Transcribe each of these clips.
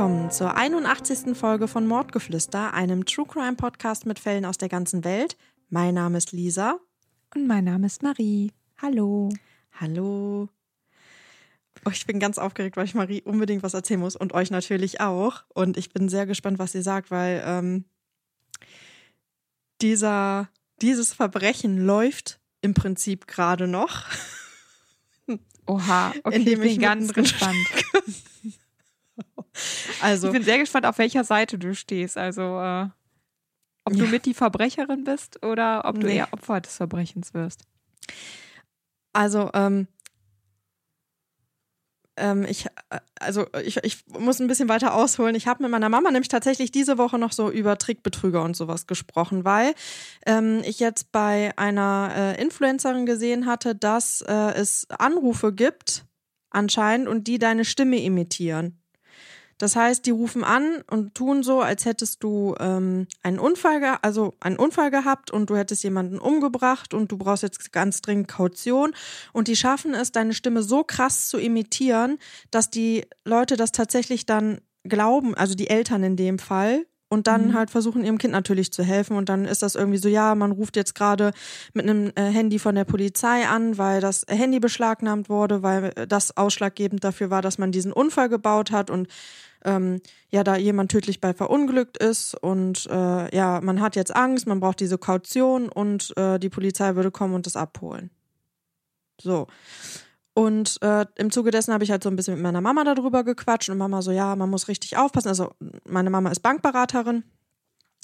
willkommen zur 81. Folge von Mordgeflüster, einem True Crime Podcast mit Fällen aus der ganzen Welt. Mein Name ist Lisa. Und mein Name ist Marie. Hallo. Hallo. Oh, ich bin ganz aufgeregt, weil ich Marie unbedingt was erzählen muss und euch natürlich auch. Und ich bin sehr gespannt, was ihr sagt, weil ähm, dieser, dieses Verbrechen läuft im Prinzip gerade noch. Oha, okay, Indem ich ich bin ganz gespannt. Also, Ich bin sehr gespannt, auf welcher Seite du stehst. Also, äh, ob du Ja. mit die Verbrecherin bist oder ob du Nee. eher Opfer des Verbrechens wirst. Also, ähm, ähm, ich, äh, also ich, ich muss ein bisschen weiter ausholen. Ich habe mit meiner Mama nämlich tatsächlich diese Woche noch so über Trickbetrüger und sowas gesprochen, weil ähm, ich jetzt bei einer äh, Influencerin gesehen hatte, dass äh, es Anrufe gibt, anscheinend, und die deine Stimme imitieren. Das heißt, die rufen an und tun so, als hättest du ähm, einen Unfall, also einen Unfall gehabt und du hättest jemanden umgebracht und du brauchst jetzt ganz dringend Kaution. Und die schaffen es, deine Stimme so krass zu imitieren, dass die Leute das tatsächlich dann glauben, also die Eltern in dem Fall. Und dann Mhm. halt versuchen ihrem Kind natürlich zu helfen. Und dann ist das irgendwie so, ja, man ruft jetzt gerade mit einem äh, Handy von der Polizei an, weil das Handy beschlagnahmt wurde, weil äh, das ausschlaggebend dafür war, dass man diesen Unfall gebaut hat und ähm, ja, da jemand tödlich bei verunglückt ist und äh, ja, man hat jetzt Angst, man braucht diese Kaution und äh, die Polizei würde kommen und das abholen. So. Und äh, im Zuge dessen habe ich halt so ein bisschen mit meiner Mama darüber gequatscht und Mama so, ja, man muss richtig aufpassen. Also meine Mama ist Bankberaterin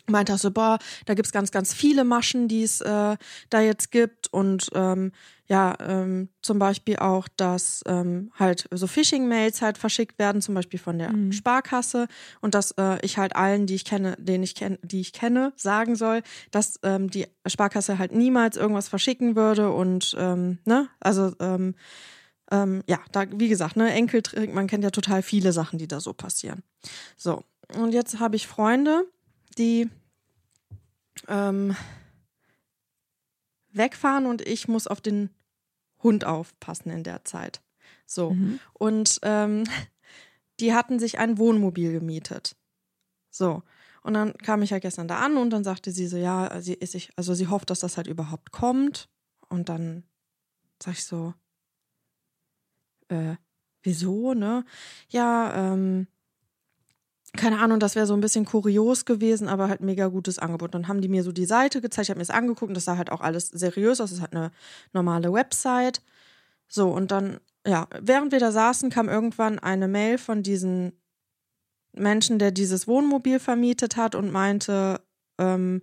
meinte auch so, boah, da gibt's ganz, ganz viele Maschen, die es äh, da jetzt gibt und ähm, ja, ähm, zum Beispiel auch, dass ähm, halt so Phishing-Mails halt verschickt werden, zum Beispiel von der Mhm. Sparkasse und dass äh, ich halt allen, die ich kenne, den ich kenne, die ich kenne, sagen soll, dass ähm, die Sparkasse halt niemals irgendwas verschicken würde und ähm, ne, also ähm, ähm, ja, da wie gesagt, ne, Enkeltrick, man kennt ja total viele Sachen, die da so passieren. So und jetzt habe ich Freunde, die ähm, wegfahren und ich muss auf den Hund aufpassen in der Zeit. So. Mhm. Und ähm, die hatten sich ein Wohnmobil gemietet. So. Und dann kam ich ja gestern da an und dann sagte sie so, ja, sie ist sich, also sie hofft, dass das halt überhaupt kommt. Und dann sag ich so, äh, wieso, ne? Ja, ähm, keine Ahnung, das wäre so ein bisschen kurios gewesen, aber halt mega gutes Angebot. Dann haben die mir so die Seite gezeigt, ich habe mir das angeguckt und das sah halt auch alles seriös aus. Es ist halt eine normale Website. So, und dann, ja, während wir da saßen, kam irgendwann eine Mail von diesen Menschen, der dieses Wohnmobil vermietet hat und meinte, ähm,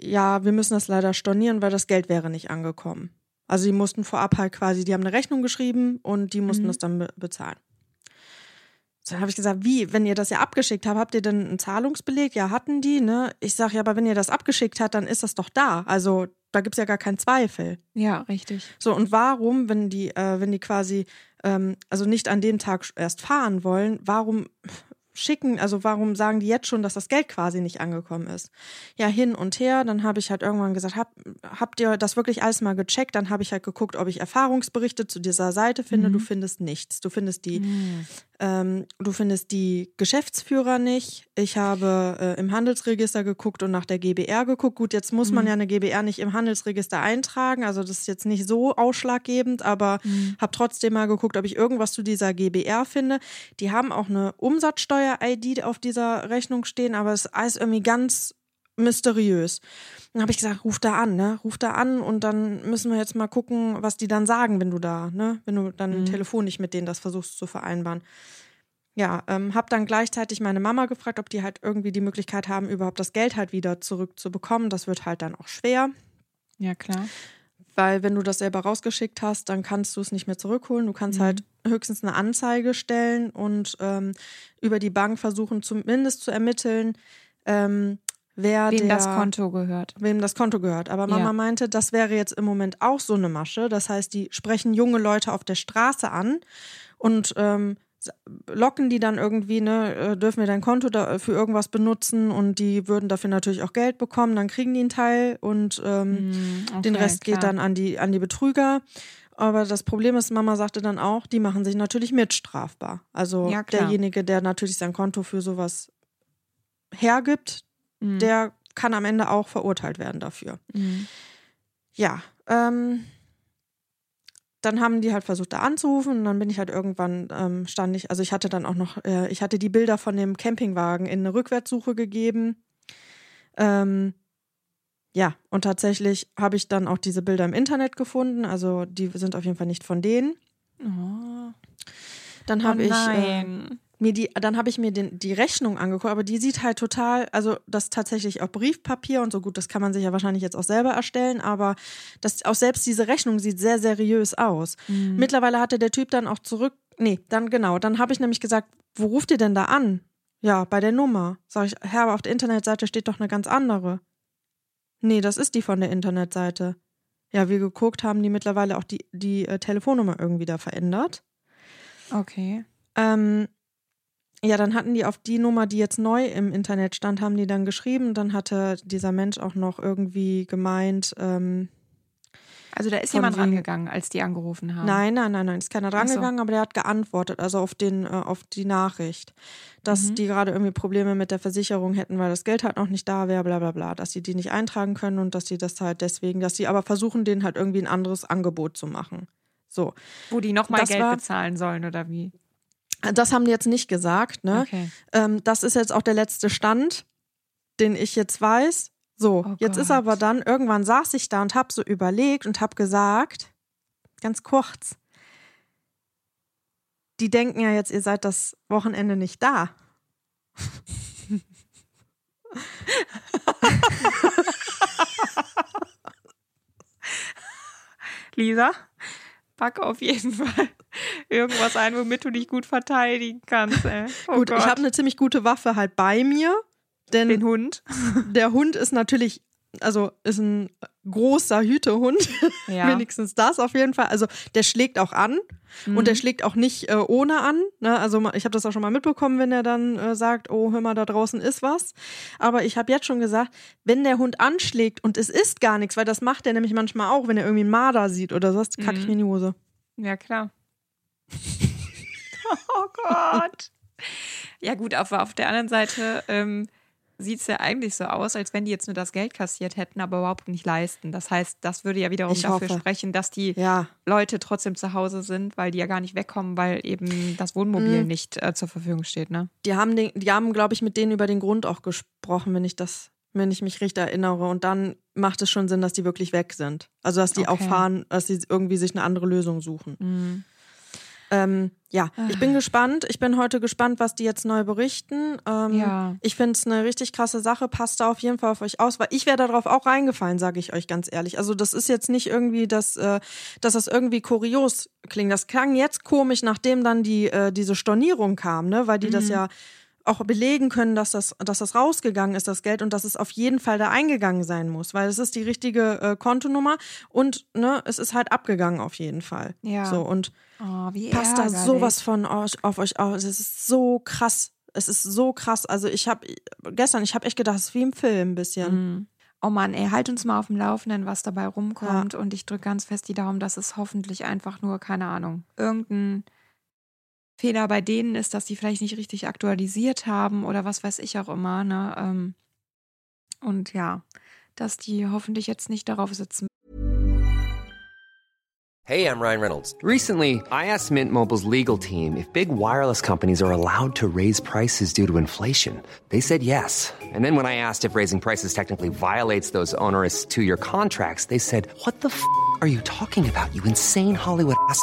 ja, wir müssen das leider stornieren, weil das Geld wäre nicht angekommen. Also die mussten vorab halt quasi, die haben eine Rechnung geschrieben und die mussten Mhm. das dann be bezahlen. Dann habe ich gesagt, wie, wenn ihr das ja abgeschickt habt, habt ihr denn einen Zahlungsbeleg? Ja, hatten die, ne? Ich sage, ja, aber wenn ihr das abgeschickt habt, dann ist das doch da. Also da gibt's ja gar keinen Zweifel. Ja, richtig. So, und warum, wenn die, äh, wenn die quasi, ähm, also nicht an dem Tag erst fahren wollen, warum schicken, also warum sagen die jetzt schon, dass das Geld quasi nicht angekommen ist? Ja, hin und her, dann habe ich halt irgendwann gesagt, hab, habt ihr das wirklich alles mal gecheckt? Dann habe ich halt geguckt, ob ich Erfahrungsberichte zu dieser Seite finde. Mhm. Du findest nichts. Du findest die Mhm. Ähm, du findest die Geschäftsführer nicht. Ich habe äh, im Handelsregister geguckt und nach der GBR geguckt. Gut, jetzt muss man Mhm. ja eine GBR nicht im Handelsregister eintragen, also das ist jetzt nicht so ausschlaggebend, aber Mhm. habe trotzdem mal geguckt, ob ich irgendwas zu dieser GBR finde. Die haben auch eine Umsatzsteuer-ID auf dieser Rechnung stehen, aber es ist alles irgendwie ganz mysteriös. Dann habe ich gesagt, ruf da an, ne? Ruf da an und dann müssen wir jetzt mal gucken, was die dann sagen, wenn du da, ne? Wenn du dann Mhm. telefonisch mit denen das versuchst zu vereinbaren. Ja, ähm, habe dann gleichzeitig meine Mama gefragt, ob die halt irgendwie die Möglichkeit haben, überhaupt das Geld halt wieder zurückzubekommen. Das wird halt dann auch schwer, Ja, klar. weil wenn du das selber rausgeschickt hast, dann kannst du es nicht mehr zurückholen. Du kannst Mhm. halt höchstens eine Anzeige stellen und ähm, über die Bank versuchen, zumindest zu ermitteln, ähm, wer Wem der, das Konto gehört. wem das Konto gehört. Aber Mama Ja. meinte, das wäre jetzt im Moment auch so eine Masche. Das heißt, die sprechen junge Leute auf der Straße an und ähm, locken die dann irgendwie, ne, äh, dürfen wir dein Konto da für irgendwas benutzen und die würden dafür natürlich auch Geld bekommen, dann kriegen die einen Teil und ähm, den okay, Rest geht klar. dann an die, an die Betrüger. Aber das Problem ist, Mama sagte dann auch, die machen sich natürlich mitstrafbar. Also Ja, derjenige, der natürlich sein Konto für sowas hergibt, Mhm. der kann am Ende auch verurteilt werden dafür. Mhm. Ja, ähm, dann haben die halt versucht, da anzurufen und dann bin ich halt irgendwann, ähm, stand ich, also ich hatte dann auch noch, äh, ich hatte die Bilder von dem Campingwagen in eine Rückwärtssuche gegeben. Ähm, ja, und tatsächlich habe ich dann auch diese Bilder im Internet gefunden, also die sind auf jeden Fall nicht von denen. Oh. Dann Oh habe ich äh. Mir die, dann habe ich mir den, die Rechnung angeguckt, aber die sieht halt total, also das tatsächlich auf Briefpapier und so gut, das kann man sich ja wahrscheinlich jetzt auch selber erstellen, aber das, auch selbst diese Rechnung sieht sehr seriös aus. Mhm. Mittlerweile hatte der Typ dann auch zurück, nee, dann genau, dann habe ich nämlich gesagt, wo ruft ihr denn da an? Ja, bei der Nummer. Sag ich, Herr, aber auf der Internetseite steht doch eine ganz andere. Nee, das ist die von der Internetseite. Ja, wir geguckt haben die mittlerweile auch die, die äh, Telefonnummer irgendwie da verändert. Okay. Ähm, ja, dann hatten die auf die Nummer, die jetzt neu im Internet stand, haben die dann geschrieben. Dann hatte dieser Mensch auch noch irgendwie gemeint, ähm, Also da ist jemand wegen- rangegangen, als die angerufen haben. nein, nein, nein, nein, ist keiner Ach so. aber der hat geantwortet, also auf den, äh, auf die Nachricht, dass Mhm. die gerade irgendwie Probleme mit der Versicherung hätten, weil das Geld halt noch nicht da wäre, bla bla bla, dass sie die nicht eintragen können und dass sie das halt deswegen, dass sie aber versuchen, denen halt irgendwie ein anderes Angebot zu machen. So. Wo die nochmal Geld war- bezahlen sollen oder wie? Das haben die jetzt nicht gesagt, ne? Okay. Ähm, das ist jetzt auch der letzte Stand, den ich jetzt weiß. So, Oh jetzt ist Gott. aber dann, irgendwann saß ich da und habe so überlegt und habe gesagt, ganz kurz, die denken ja jetzt, ihr seid das Wochenende nicht da. Lisa, pack auf jeden Fall irgendwas ein, womit du dich gut verteidigen kannst. Ey. Oh Gut, Gott. ich habe eine ziemlich gute Waffe halt bei mir, denn den Hund. der Hund ist natürlich, also ist ein großer Hütehund, Ja. wenigstens das auf jeden Fall. Also der schlägt auch an Mhm. und der schlägt auch nicht äh, ohne an. Ne? Also ich habe das auch schon mal mitbekommen, wenn er dann äh, sagt, oh hör mal, da draußen ist was. Aber ich habe jetzt schon gesagt, wenn der Hund anschlägt und es ist gar nichts, weil das macht er nämlich manchmal auch, wenn er irgendwie einen Marder sieht oder so, kacke ich Mhm. mir in die Hose. Ja, klar. oh Gott. Ja, gut, auf, auf der anderen Seite ähm, sieht es ja eigentlich so aus, als wenn die jetzt nur das Geld kassiert hätten, aber überhaupt nicht leisten. Das heißt, das würde ja wiederum Ich dafür hoffe. sprechen, dass die Ja, Leute trotzdem zu Hause sind, weil die ja gar nicht wegkommen, weil eben das Wohnmobil Mhm. nicht äh, zur Verfügung steht, ne? die haben, den, die haben, glaube ich, mit denen über den Grund auch gesprochen, wenn ich das, wenn ich mich richtig erinnere. Und dann macht es schon Sinn, dass die wirklich weg sind. Also dass die auch Okay. fahren, dass sie irgendwie sich eine andere Lösung suchen. Mhm. Ähm, ja, ich Ah. bin gespannt. Ich bin heute gespannt, was die jetzt neu berichten. Ähm, Ja. Ich finde es eine richtig krasse Sache. Passt da auf jeden Fall auf euch aus, weil ich wäre darauf auch reingefallen, sage ich euch ganz ehrlich. Also das ist jetzt nicht irgendwie, dass, äh, dass das irgendwie kurios klingt. Das klang jetzt komisch, nachdem dann die äh, diese Stornierung kam, ne? Weil die das Mhm. ja auch belegen können, dass das, dass das rausgegangen ist, das Geld, und dass es auf jeden Fall da eingegangen sein muss, weil es ist die richtige äh, Kontonummer und ne, es ist halt abgegangen auf jeden Fall. Ja. So und Oh, wie passt da sowas von euch, auf euch aus. Es ist so krass. Es ist so krass. Also ich habe gestern, ich habe echt gedacht, es ist wie im Film ein bisschen. Mhm. Oh Mann, ey, halt uns mal auf dem Laufenden, was dabei rumkommt. Und ich drücke ganz fest die Daumen, dass es hoffentlich einfach nur, keine Ahnung, irgendein Fehler bei denen ist, dass die vielleicht nicht richtig aktualisiert haben oder was weiß ich auch immer. Ne? Ähm, Und ja, dass die hoffentlich jetzt nicht darauf sitzen Hey, I'm Ryan Reynolds. Recently, I asked Mint Mobile's legal team if big wireless companies are allowed to raise prices due to inflation. They said yes. And then when I asked if raising prices technically violates those onerous two year contracts, they said, What the f are you talking about, you insane Hollywood ass?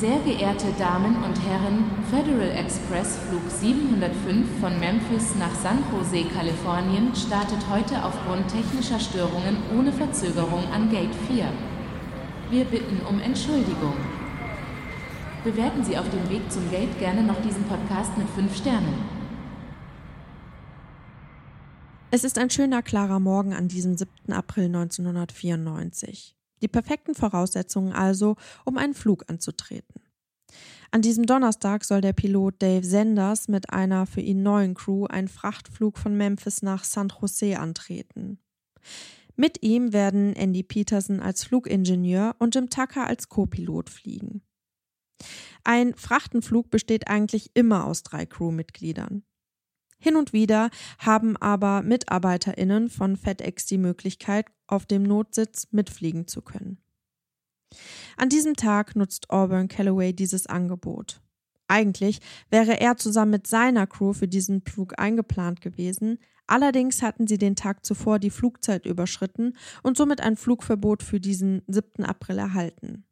Sehr geehrte Damen und Herren, Federal Express Flug 705 von Memphis nach San Jose, Kalifornien startet heute aufgrund technischer Störungen ohne Verzögerung an Gate 4. Wir bitten um Entschuldigung. Bewerten Sie auf dem Weg zum Gate gerne noch diesen Podcast mit 5 Sternen. Es ist ein schöner, klarer Morgen an diesem 7. April 1994. Die perfekten Voraussetzungen also, um einen Flug anzutreten. An diesem Donnerstag soll der Pilot Dave Sanders mit einer für ihn neuen Crew einen Frachtflug von Memphis nach San Jose antreten. Mit ihm werden Andy Peterson als Flugingenieur und Jim Tucker als Co-Pilot fliegen. Ein Frachtenflug besteht eigentlich immer aus drei Crewmitgliedern. Hin und wieder haben aber MitarbeiterInnen von FedEx die Möglichkeit, auf dem Notsitz mitfliegen zu können. An diesem Tag nutzt Auburn Calloway dieses Angebot. Eigentlich wäre er zusammen mit seiner Crew für diesen Flug eingeplant gewesen, allerdings hatten sie den Tag zuvor die Flugzeit überschritten und somit ein Flugverbot für diesen 7. April erhalten.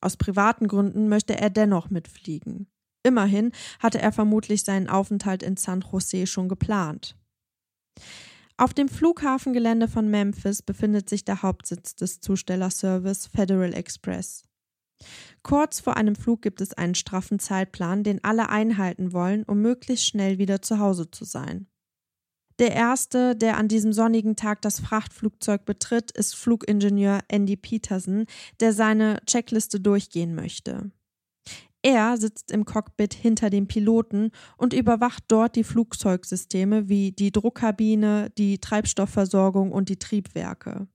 Aus privaten Gründen möchte er dennoch mitfliegen. Immerhin hatte er vermutlich seinen Aufenthalt in San Jose schon geplant. Auf dem Flughafengelände von Memphis befindet sich der Hauptsitz des Zustellerservice Federal Express. Kurz vor einem Flug gibt es einen straffen Zeitplan, den alle einhalten wollen, um möglichst schnell wieder zu Hause zu sein. Der erste, der an diesem sonnigen Tag das Frachtflugzeug betritt, ist Flugingenieur Andy Peterson, der seine Checkliste durchgehen möchte. Er sitzt im Cockpit hinter dem Piloten und überwacht dort die Flugzeugsysteme wie die Druckkabine, die Treibstoffversorgung und die Triebwerke.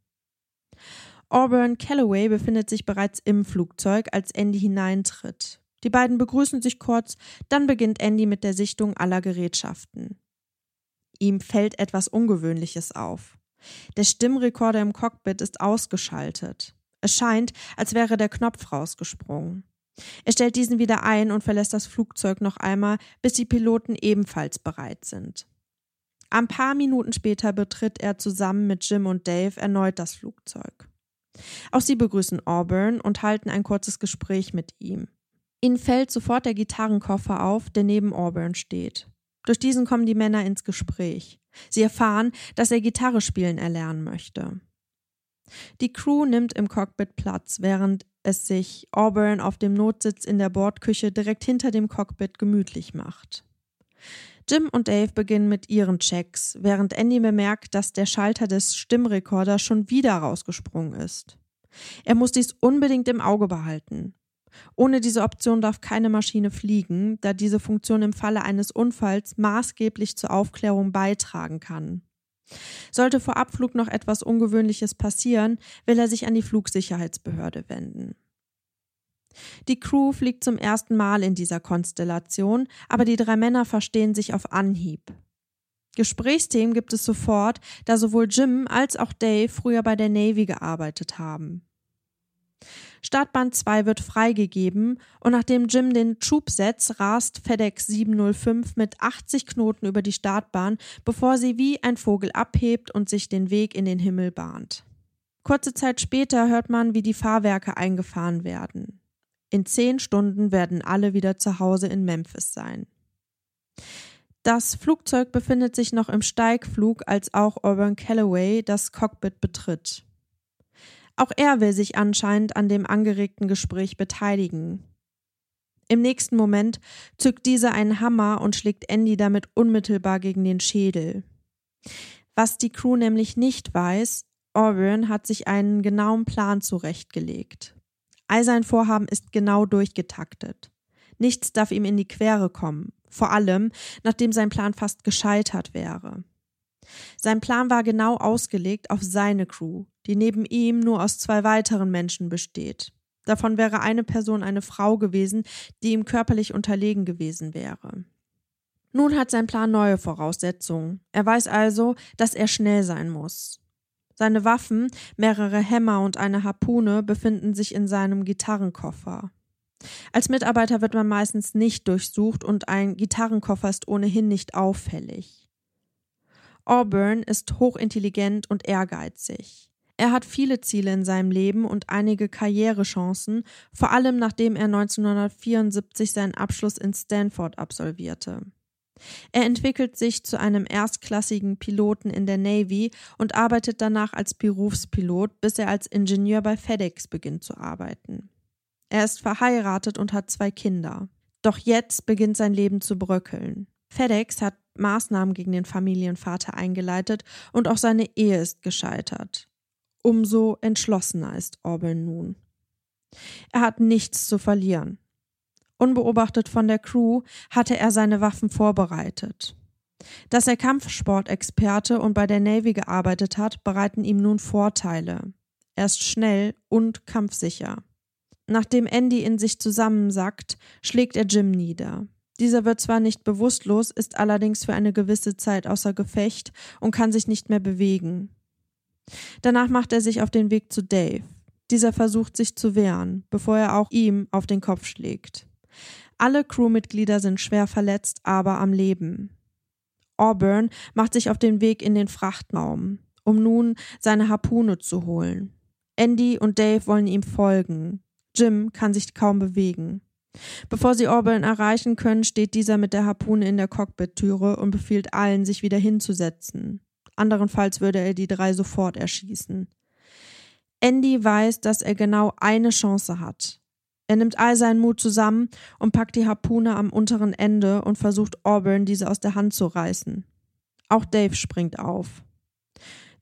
Auburn Calloway befindet sich bereits im Flugzeug, als Andy hineintritt. Die beiden begrüßen sich kurz, dann beginnt Andy mit der Sichtung aller Gerätschaften. Ihm fällt etwas Ungewöhnliches auf. Der Stimmrekorder im Cockpit ist ausgeschaltet. Es scheint, als wäre der Knopf rausgesprungen. Er stellt diesen wieder ein und verlässt das Flugzeug noch einmal, bis die Piloten ebenfalls bereit sind. Ein paar Minuten später betritt er zusammen mit Jim und Dave erneut das Flugzeug. Auch sie begrüßen Auburn und halten ein kurzes Gespräch mit ihm. Ihnen fällt sofort der Gitarrenkoffer auf, der neben Auburn steht. Durch diesen kommen die Männer ins Gespräch. Sie erfahren, dass er Gitarre spielen erlernen möchte. Die Crew nimmt im Cockpit Platz, während es sich Auburn auf dem Notsitz in der Bordküche direkt hinter dem Cockpit gemütlich macht. Jim und Dave beginnen mit ihren Checks, während Andy bemerkt, dass der Schalter des Stimmrekorders schon wieder rausgesprungen ist. Er muss dies unbedingt im Auge behalten. Ohne diese Option darf keine Maschine fliegen, da diese Funktion im Falle eines Unfalls maßgeblich zur Aufklärung beitragen kann. Sollte vor Abflug noch etwas Ungewöhnliches passieren, will er sich an die Flugsicherheitsbehörde wenden. Die Crew fliegt zum ersten Mal in dieser Konstellation, aber die drei Männer verstehen sich auf Anhieb. Gesprächsthemen gibt es sofort, da sowohl Jim als auch Dave früher bei der Navy gearbeitet haben. Startbahn 2 wird freigegeben und nachdem Jim den Schub setzt, rast FedEx 705 mit 80 Knoten über die Startbahn, bevor sie wie ein Vogel abhebt und sich den Weg in den Himmel bahnt. Kurze Zeit später hört man, wie die Fahrwerke eingefahren werden. In zehn Stunden werden alle wieder zu Hause in Memphis sein. Das Flugzeug befindet sich noch im Steigflug, als auch Auburn Calloway das Cockpit betritt. Auch er will sich anscheinend an dem angeregten Gespräch beteiligen. Im nächsten Moment zückt dieser einen Hammer und schlägt Andy damit unmittelbar gegen den Schädel. Was die Crew nämlich nicht weiß, Auburn hat sich einen genauen Plan zurechtgelegt. All sein Vorhaben ist genau durchgetaktet. Nichts darf ihm in die Quere kommen, vor allem nachdem sein Plan fast gescheitert wäre. Sein Plan war genau ausgelegt auf seine Crew, die neben ihm nur aus zwei weiteren Menschen besteht. Davon wäre eine Person eine Frau gewesen, die ihm körperlich unterlegen gewesen wäre. Nun hat sein Plan neue Voraussetzungen. Er weiß also, dass er schnell sein muss. Seine Waffen, mehrere Hämmer und eine Harpune befinden sich in seinem Gitarrenkoffer. Als Mitarbeiter wird man meistens nicht durchsucht und ein Gitarrenkoffer ist ohnehin nicht auffällig. Auburn ist hochintelligent und ehrgeizig. Er hat viele Ziele in seinem Leben und einige Karrierechancen, vor allem nachdem er 1974 seinen Abschluss in Stanford absolvierte. Er entwickelt sich zu einem erstklassigen Piloten in der Navy und arbeitet danach als Berufspilot, bis er als Ingenieur bei FedEx beginnt zu arbeiten. Er ist verheiratet und hat zwei Kinder. Doch jetzt beginnt sein Leben zu bröckeln. FedEx hat Maßnahmen gegen den Familienvater eingeleitet und auch seine Ehe ist gescheitert. Umso entschlossener ist Auburn nun. Er hat nichts zu verlieren. Unbeobachtet von der Crew hatte er seine Waffen vorbereitet. Dass er Kampfsportexperte und bei der Navy gearbeitet hat, bereiten ihm nun Vorteile. Er ist schnell und kampfsicher. Nachdem Andy in sich zusammensackt, schlägt er Jim nieder. Dieser wird zwar nicht bewusstlos, ist allerdings für eine gewisse Zeit außer Gefecht und kann sich nicht mehr bewegen. Danach macht er sich auf den Weg zu Dave. Dieser versucht sich zu wehren, bevor er auch ihm auf den Kopf schlägt. Alle Crewmitglieder sind schwer verletzt, aber am Leben. Auburn macht sich auf den Weg in den Frachtraum, um nun seine Harpune zu holen. Andy und Dave wollen ihm folgen. Jim kann sich kaum bewegen. Bevor sie Auburn erreichen können, steht dieser mit der Harpune in der Cockpit-Türe und befiehlt allen, sich wieder hinzusetzen. Anderenfalls würde er die drei sofort erschießen. Andy weiß, dass er genau eine Chance hat. Er nimmt all seinen Mut zusammen und packt die Harpune am unteren Ende und versucht Auburn diese aus der Hand zu reißen. Auch Dave springt auf.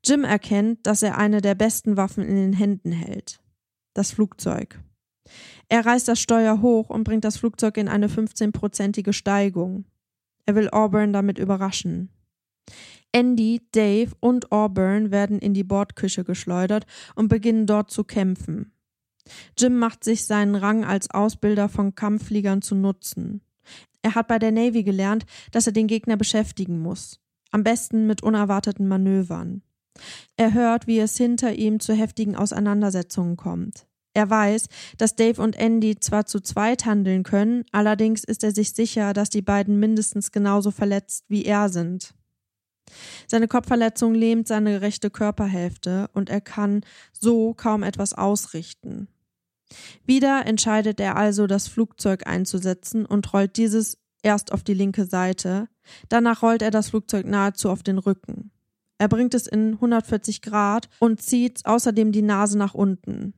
Jim erkennt, dass er eine der besten Waffen in den Händen hält. Das Flugzeug. Er reißt das Steuer hoch und bringt das Flugzeug in eine 15-prozentige Steigung. Er will Auburn damit überraschen. Andy, Dave und Auburn werden in die Bordküche geschleudert und beginnen dort zu kämpfen. Jim macht sich seinen Rang als Ausbilder von Kampffliegern zu nutzen. Er hat bei der Navy gelernt, dass er den Gegner beschäftigen muss. Am besten mit unerwarteten Manövern. Er hört, wie es hinter ihm zu heftigen Auseinandersetzungen kommt. Er weiß, dass Dave und Andy zwar zu zweit handeln können, allerdings ist er sich sicher, dass die beiden mindestens genauso verletzt wie er sind. Seine Kopfverletzung lähmt seine rechte Körperhälfte und er kann so kaum etwas ausrichten. Wieder entscheidet er also, das Flugzeug einzusetzen und rollt dieses erst auf die linke Seite, danach rollt er das Flugzeug nahezu auf den Rücken. Er bringt es in 140 Grad und zieht außerdem die Nase nach unten.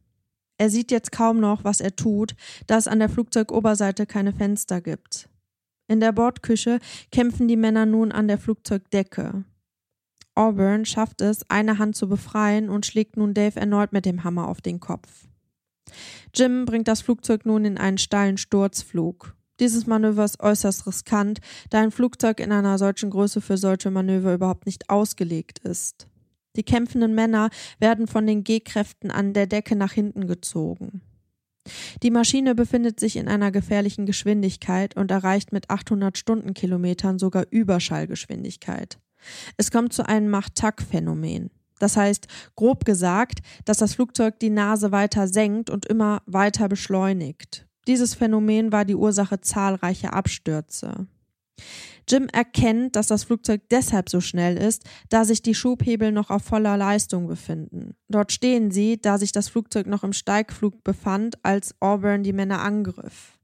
Er sieht jetzt kaum noch, was er tut, da es an der Flugzeugoberseite keine Fenster gibt. In der Bordküche kämpfen die Männer nun an der Flugzeugdecke. Auburn schafft es, eine Hand zu befreien und schlägt nun Dave erneut mit dem Hammer auf den Kopf. Jim bringt das Flugzeug nun in einen steilen Sturzflug. Dieses Manöver ist äußerst riskant, da ein Flugzeug in einer solchen Größe für solche Manöver überhaupt nicht ausgelegt ist. Die kämpfenden Männer werden von den G-Kräften an der Decke nach hinten gezogen. Die Maschine befindet sich in einer gefährlichen Geschwindigkeit und erreicht mit 800 Stundenkilometern sogar Überschallgeschwindigkeit. Es kommt zu einem Macht-Tack-Phänomen. Das heißt, grob gesagt, dass das Flugzeug die Nase weiter senkt und immer weiter beschleunigt. Dieses Phänomen war die Ursache zahlreicher Abstürze. Jim erkennt, dass das Flugzeug deshalb so schnell ist, da sich die Schubhebel noch auf voller Leistung befinden. Dort stehen sie, da sich das Flugzeug noch im Steigflug befand, als Auburn die Männer angriff.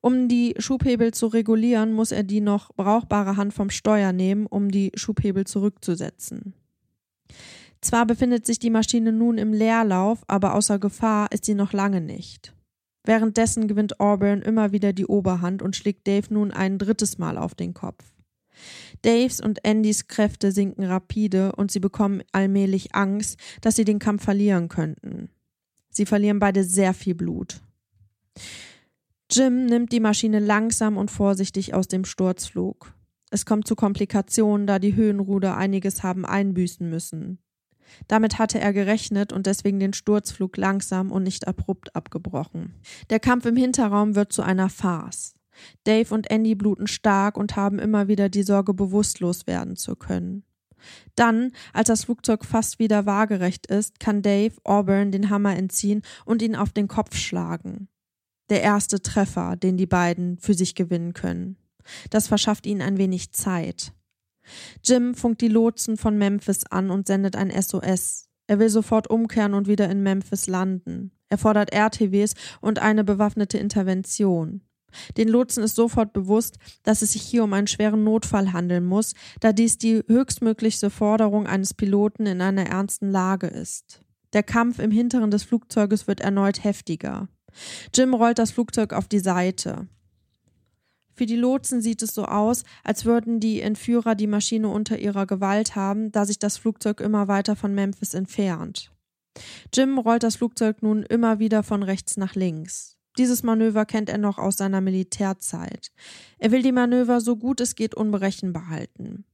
Um die Schubhebel zu regulieren, muss er die noch brauchbare Hand vom Steuer nehmen, um die Schubhebel zurückzusetzen. Zwar befindet sich die Maschine nun im Leerlauf, aber außer Gefahr ist sie noch lange nicht. Währenddessen gewinnt Auburn immer wieder die Oberhand und schlägt Dave nun ein drittes Mal auf den Kopf. Daves und Andys Kräfte sinken rapide und sie bekommen allmählich Angst, dass sie den Kampf verlieren könnten. Sie verlieren beide sehr viel Blut. Jim nimmt die Maschine langsam und vorsichtig aus dem Sturzflug. Es kommt zu Komplikationen, da die Höhenruder einiges haben einbüßen müssen. Damit hatte er gerechnet und deswegen den Sturzflug langsam und nicht abrupt abgebrochen. Der Kampf im Hinterraum wird zu einer Farce. Dave und Andy bluten stark und haben immer wieder die Sorge, bewusstlos werden zu können. Dann, als das Flugzeug fast wieder waagerecht ist, kann Dave Auburn den Hammer entziehen und ihn auf den Kopf schlagen. Der erste Treffer, den die beiden für sich gewinnen können. Das verschafft ihnen ein wenig Zeit. Jim funkt die Lotsen von Memphis an und sendet ein SOS. Er will sofort umkehren und wieder in Memphis landen. Er fordert RTWs und eine bewaffnete Intervention. Den Lotsen ist sofort bewusst, dass es sich hier um einen schweren Notfall handeln muss, da dies die höchstmögliche Forderung eines Piloten in einer ernsten Lage ist. Der Kampf im Hinteren des Flugzeuges wird erneut heftiger. Jim rollt das Flugzeug auf die Seite. Für die Lotsen sieht es so aus, als würden die Entführer die Maschine unter ihrer Gewalt haben, da sich das Flugzeug immer weiter von Memphis entfernt. Jim rollt das Flugzeug nun immer wieder von rechts nach links. Dieses Manöver kennt er noch aus seiner Militärzeit. Er will die Manöver so gut es geht unberechenbar halten.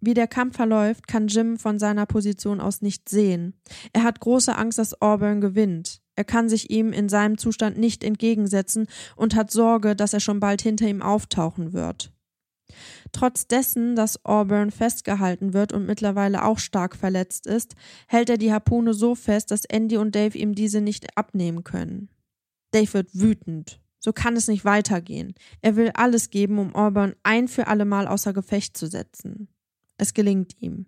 Wie der Kampf verläuft, kann Jim von seiner Position aus nicht sehen. Er hat große Angst, dass Auburn gewinnt. Er kann sich ihm in seinem Zustand nicht entgegensetzen und hat Sorge, dass er schon bald hinter ihm auftauchen wird. Trotz dessen, dass Auburn festgehalten wird und mittlerweile auch stark verletzt ist, hält er die Harpune so fest, dass Andy und Dave ihm diese nicht abnehmen können. Dave wird wütend. So kann es nicht weitergehen. Er will alles geben, um Auburn ein für alle Mal außer Gefecht zu setzen. Es gelingt ihm.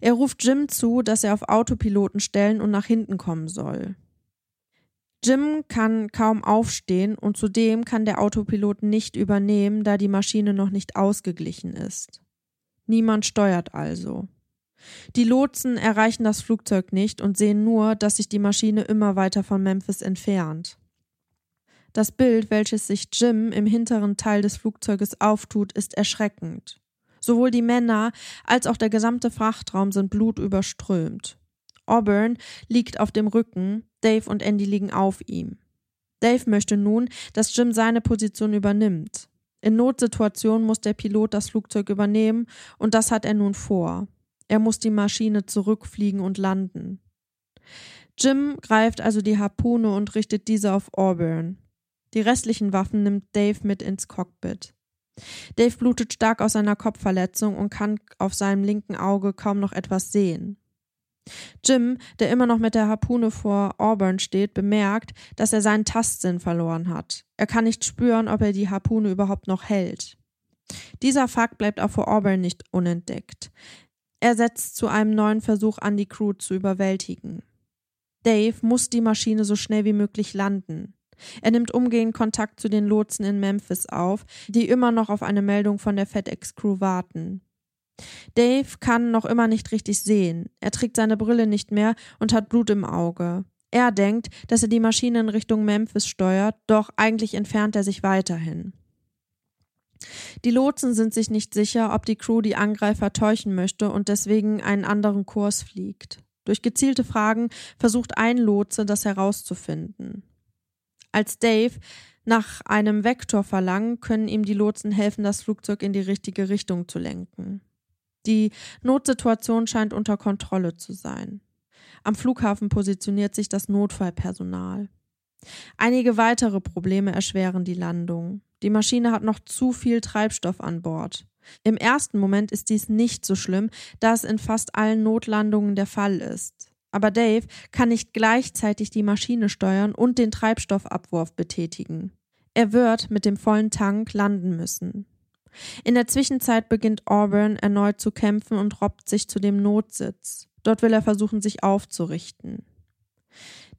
Er ruft Jim zu, dass er auf Autopiloten stellen und nach hinten kommen soll. Jim kann kaum aufstehen und zudem kann der Autopilot nicht übernehmen, da die Maschine noch nicht ausgeglichen ist. Niemand steuert also. Die Lotsen erreichen das Flugzeug nicht und sehen nur, dass sich die Maschine immer weiter von Memphis entfernt. Das Bild, welches sich Jim im hinteren Teil des Flugzeuges auftut, ist erschreckend. Sowohl die Männer als auch der gesamte Frachtraum sind blutüberströmt. Auburn liegt auf dem Rücken, Dave und Andy liegen auf ihm. Dave möchte nun, dass Jim seine Position übernimmt. In Notsituationen muss der Pilot das Flugzeug übernehmen und das hat er nun vor. Er muss die Maschine zurückfliegen und landen. Jim greift also die Harpune und richtet diese auf Auburn. Die restlichen Waffen nimmt Dave mit ins Cockpit. Dave blutet stark aus seiner Kopfverletzung und kann auf seinem linken Auge kaum noch etwas sehen. Jim, der immer noch mit der Harpune vor Auburn steht, bemerkt, dass er seinen Tastsinn verloren hat. Er kann nicht spüren, ob er die Harpune überhaupt noch hält. Dieser Fakt bleibt auch vor Auburn nicht unentdeckt. Er setzt zu einem neuen Versuch an, die Crew zu überwältigen. Dave muss die Maschine so schnell wie möglich landen. Er nimmt umgehend Kontakt zu den Lotsen in Memphis auf, die immer noch auf eine Meldung von der FedEx-Crew warten. Dave kann noch immer nicht richtig sehen. Er trägt seine Brille nicht mehr und hat Blut im Auge. Er denkt, dass er die Maschine in Richtung Memphis steuert, doch eigentlich entfernt er sich weiterhin. Die Lotsen sind sich nicht sicher, ob die Crew die Angreifer täuschen möchte und deswegen einen anderen Kurs fliegt. Durch gezielte Fragen versucht ein Lotse, das herauszufinden. Als Dave nach einem Vektor verlangt, können ihm die Lotsen helfen, das Flugzeug in die richtige Richtung zu lenken. Die Notsituation scheint unter Kontrolle zu sein. Am Flughafen positioniert sich das Notfallpersonal. Einige weitere Probleme erschweren die Landung. Die Maschine hat noch zu viel Treibstoff an Bord. Im ersten Moment ist dies nicht so schlimm, da es in fast allen Notlandungen der Fall ist. Aber Dave kann nicht gleichzeitig die Maschine steuern und den Treibstoffabwurf betätigen. Er wird mit dem vollen Tank landen müssen. In der Zwischenzeit beginnt Auburn erneut zu kämpfen und robbt sich zu dem Notsitz. Dort will er versuchen, sich aufzurichten.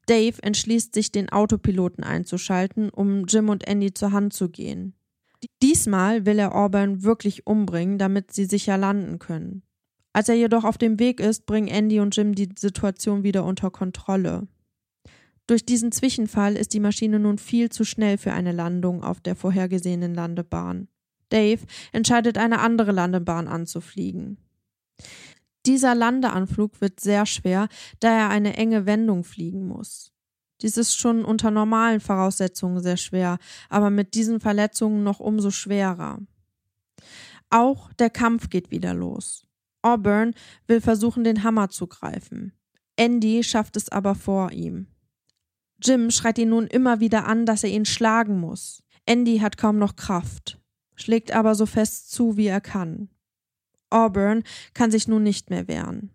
Dave entschließt sich, den Autopiloten einzuschalten, um Jim und Andy zur Hand zu gehen. Diesmal will er Auburn wirklich umbringen, damit sie sicher landen können. Als er jedoch auf dem Weg ist, bringen Andy und Jim die Situation wieder unter Kontrolle. Durch diesen Zwischenfall ist die Maschine nun viel zu schnell für eine Landung auf der vorhergesehenen Landebahn. Dave entscheidet, eine andere Landebahn anzufliegen. Dieser Landeanflug wird sehr schwer, da er eine enge Wendung fliegen muss. Dies ist schon unter normalen Voraussetzungen sehr schwer, aber mit diesen Verletzungen noch umso schwerer. Auch der Kampf geht wieder los. Auburn will versuchen, den Hammer zu greifen. Andy schafft es aber vor ihm. Jim schreit ihn nun immer wieder an, dass er ihn schlagen muss. Andy hat kaum noch Kraft, schlägt aber so fest zu, wie er kann. Auburn kann sich nun nicht mehr wehren.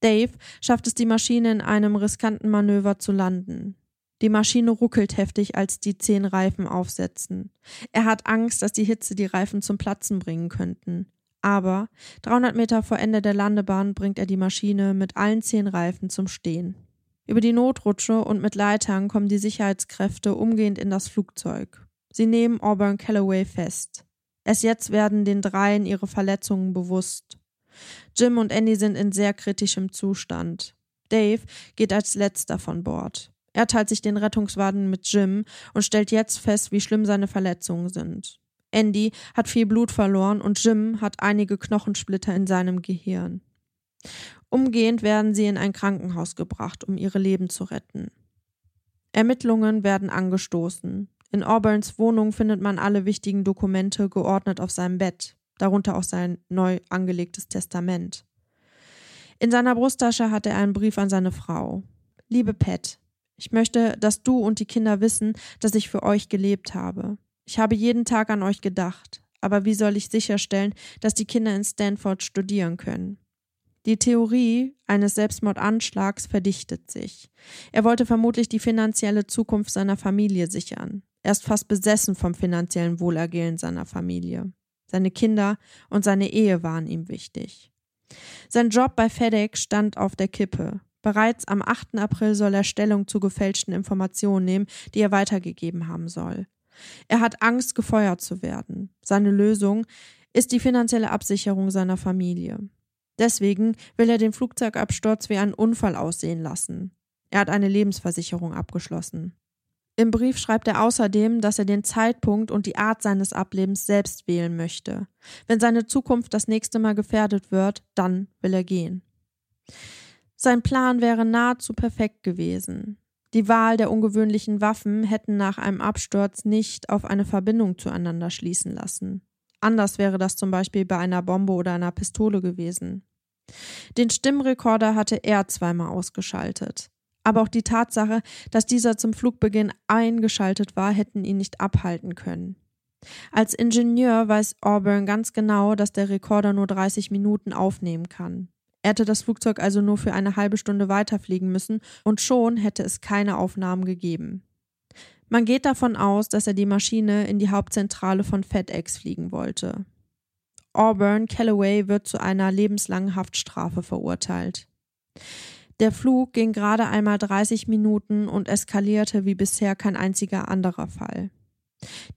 Dave schafft es, die Maschine in einem riskanten Manöver zu landen. Die Maschine ruckelt heftig, als die zehn Reifen aufsetzen. Er hat Angst, dass die Hitze die Reifen zum Platzen bringen könnten. Aber 300 Meter vor Ende der Landebahn bringt er die Maschine mit allen zehn Reifen zum Stehen. Über die Notrutsche und mit Leitern kommen die Sicherheitskräfte umgehend in das Flugzeug. Sie nehmen Auburn Calloway fest. Erst jetzt werden den dreien ihre Verletzungen bewusst. Jim und Andy sind in sehr kritischem Zustand. Dave geht als letzter von Bord. Er teilt sich den Rettungswagen mit Jim und stellt jetzt fest, wie schlimm seine Verletzungen sind. Andy hat viel Blut verloren und Jim hat einige Knochensplitter in seinem Gehirn. Umgehend werden sie in ein Krankenhaus gebracht, um ihre Leben zu retten. Ermittlungen werden angestoßen. In Auburns Wohnung findet man alle wichtigen Dokumente geordnet auf seinem Bett, darunter auch sein neu angelegtes Testament. In seiner Brusttasche hat er einen Brief an seine Frau. Liebe Pat, ich möchte, dass du und die Kinder wissen, dass ich für euch gelebt habe. Ich habe jeden Tag an euch gedacht, aber wie soll ich sicherstellen, dass die Kinder in Stanford studieren können? Die Theorie eines Selbstmordanschlags verdichtet sich. Er wollte vermutlich die finanzielle Zukunft seiner Familie sichern. Er ist fast besessen vom finanziellen Wohlergehen seiner Familie. Seine Kinder und seine Ehe waren ihm wichtig. Sein Job bei FedEx stand auf der Kippe. Bereits am 8. April soll er Stellung zu gefälschten Informationen nehmen, die er weitergegeben haben soll. Er hat Angst, gefeuert zu werden. Seine Lösung ist die finanzielle Absicherung seiner Familie. Deswegen will er den Flugzeugabsturz wie einen Unfall aussehen lassen. Er hat eine Lebensversicherung abgeschlossen. Im Brief schreibt er außerdem, dass er den Zeitpunkt und die Art seines Ablebens selbst wählen möchte. Wenn seine Zukunft das nächste Mal gefährdet wird, dann will er gehen. Sein Plan wäre nahezu perfekt gewesen. Die Wahl der ungewöhnlichen Waffen hätten nach einem Absturz nicht auf eine Verbindung zueinander schließen lassen. Anders wäre das zum Beispiel bei einer Bombe oder einer Pistole gewesen. Den Stimmrekorder hatte er zweimal ausgeschaltet. Aber auch die Tatsache, dass dieser zum Flugbeginn eingeschaltet war, hätten ihn nicht abhalten können. Als Ingenieur weiß Auburn ganz genau, dass der Rekorder nur 30 Minuten aufnehmen kann. Er hätte das Flugzeug also nur für eine halbe Stunde weiterfliegen müssen und schon hätte es keine Aufnahmen gegeben. Man geht davon aus, dass er die Maschine in die Hauptzentrale von FedEx fliegen wollte. Auburn Calloway wird zu einer lebenslangen Haftstrafe verurteilt. Der Flug ging gerade einmal 30 Minuten und eskalierte wie bisher kein einziger anderer Fall.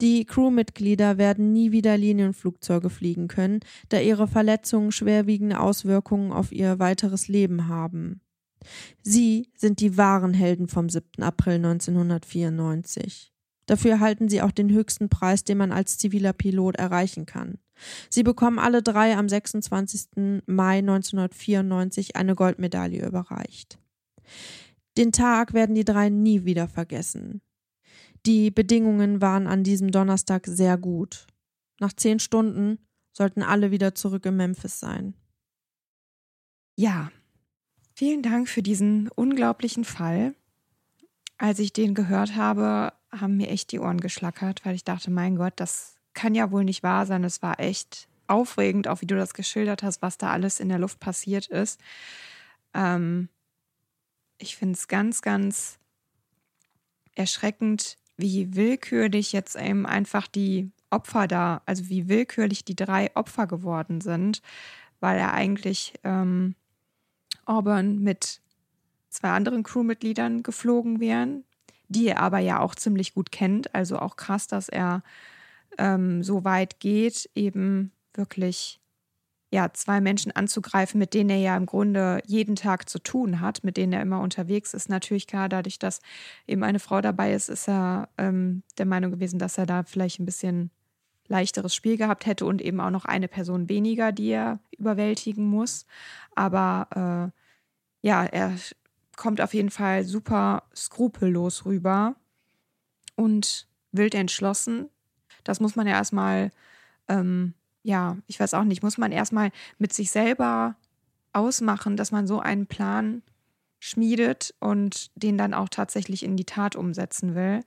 Die Crewmitglieder werden nie wieder Linienflugzeuge fliegen können, da ihre Verletzungen schwerwiegende Auswirkungen auf ihr weiteres Leben haben. Sie sind die wahren Helden vom 7. April 1994. Dafür erhalten sie auch den höchsten Preis, den man als ziviler Pilot erreichen kann. Sie bekommen alle drei am 26. Mai 1994 eine Goldmedaille überreicht. Den Tag werden die drei nie wieder vergessen. Die Bedingungen waren an diesem Donnerstag sehr gut. Nach zehn Stunden sollten alle wieder zurück in Memphis sein. Ja, Vielen Dank für diesen unglaublichen Fall. Als ich den gehört habe, haben mir echt die Ohren geschlackert, weil ich dachte, mein Gott, das kann ja wohl nicht wahr sein. Es war echt aufregend, auch wie du das geschildert hast, was da alles in der Luft passiert ist. Ähm, ich finde es ganz, ganz erschreckend, wie willkürlich jetzt eben einfach die Opfer da, also wie willkürlich die drei Opfer geworden sind, weil er eigentlich ähm, Auburn mit zwei anderen Crewmitgliedern geflogen wären, die er aber ja auch ziemlich gut kennt. Also auch krass, dass er ähm, so weit geht, eben wirklich ja, zwei Menschen anzugreifen, mit denen er ja im Grunde jeden Tag zu tun hat, mit denen er immer unterwegs ist. Natürlich klar, dadurch, dass eben eine Frau dabei ist, ist er ähm, der Meinung gewesen, dass er da vielleicht ein bisschen leichteres Spiel gehabt hätte und eben auch noch eine Person weniger, die er überwältigen muss. Aber äh, ja, er kommt auf jeden Fall super skrupellos rüber und wild entschlossen. Das muss man ja erstmal, ähm, ja, ich weiß auch nicht, muss man erstmal mit sich selber ausmachen, dass man so einen Plan schmiedet und den dann auch tatsächlich in die Tat umsetzen will.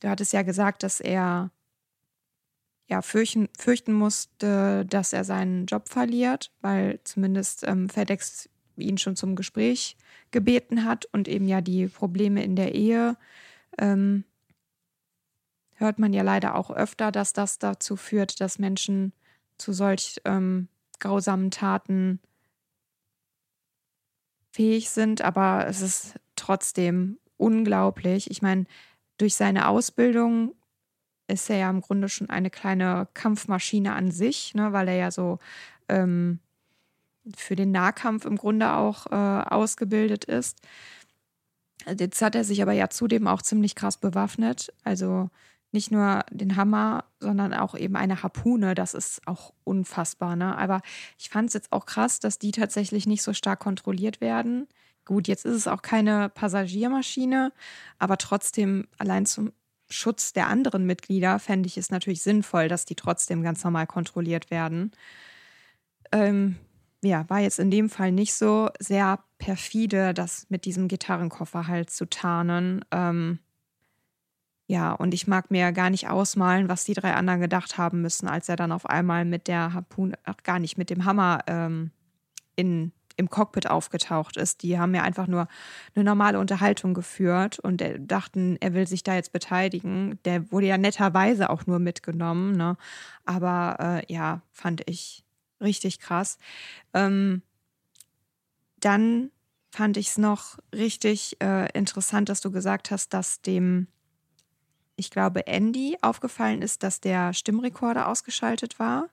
Du hattest ja gesagt, dass er ja, fürchten, fürchten musste, dass er seinen Job verliert, weil zumindest ähm, FedEx ihn schon zum Gespräch gebeten hat und eben ja die Probleme in der Ehe ähm, hört man ja leider auch öfter, dass das dazu führt, dass Menschen zu solch ähm, grausamen Taten fähig sind, aber es ist trotzdem unglaublich. Ich meine, durch seine Ausbildung ist er ja im Grunde schon eine kleine Kampfmaschine an sich, ne, weil er ja so ähm, für den Nahkampf im Grunde auch äh, ausgebildet ist. Jetzt hat er sich aber ja zudem auch ziemlich krass bewaffnet. Also nicht nur den Hammer, sondern auch eben eine Harpune. Das ist auch unfassbar. Ne? Aber ich fand es jetzt auch krass, dass die tatsächlich nicht so stark kontrolliert werden. Gut, jetzt ist es auch keine Passagiermaschine, aber trotzdem allein zum Schutz der anderen Mitglieder fände ich es natürlich sinnvoll, dass die trotzdem ganz normal kontrolliert werden. Ähm, ja, war jetzt in dem Fall nicht so sehr perfide, das mit diesem Gitarrenkoffer halt zu tarnen. Ähm, ja, und ich mag mir gar nicht ausmalen, was die drei anderen gedacht haben müssen, als er dann auf einmal mit der Harpune, ach gar nicht, mit dem Hammer ähm, in, im Cockpit aufgetaucht ist. Die haben ja einfach nur eine normale Unterhaltung geführt und dachten, er will sich da jetzt beteiligen. Der wurde ja netterweise auch nur mitgenommen, ne? Aber äh, ja, fand ich richtig krass. Ähm, dann fand ich es noch richtig äh, interessant, dass du gesagt hast, dass dem ich glaube, Andy aufgefallen ist, dass der Stimmrekorder ausgeschaltet war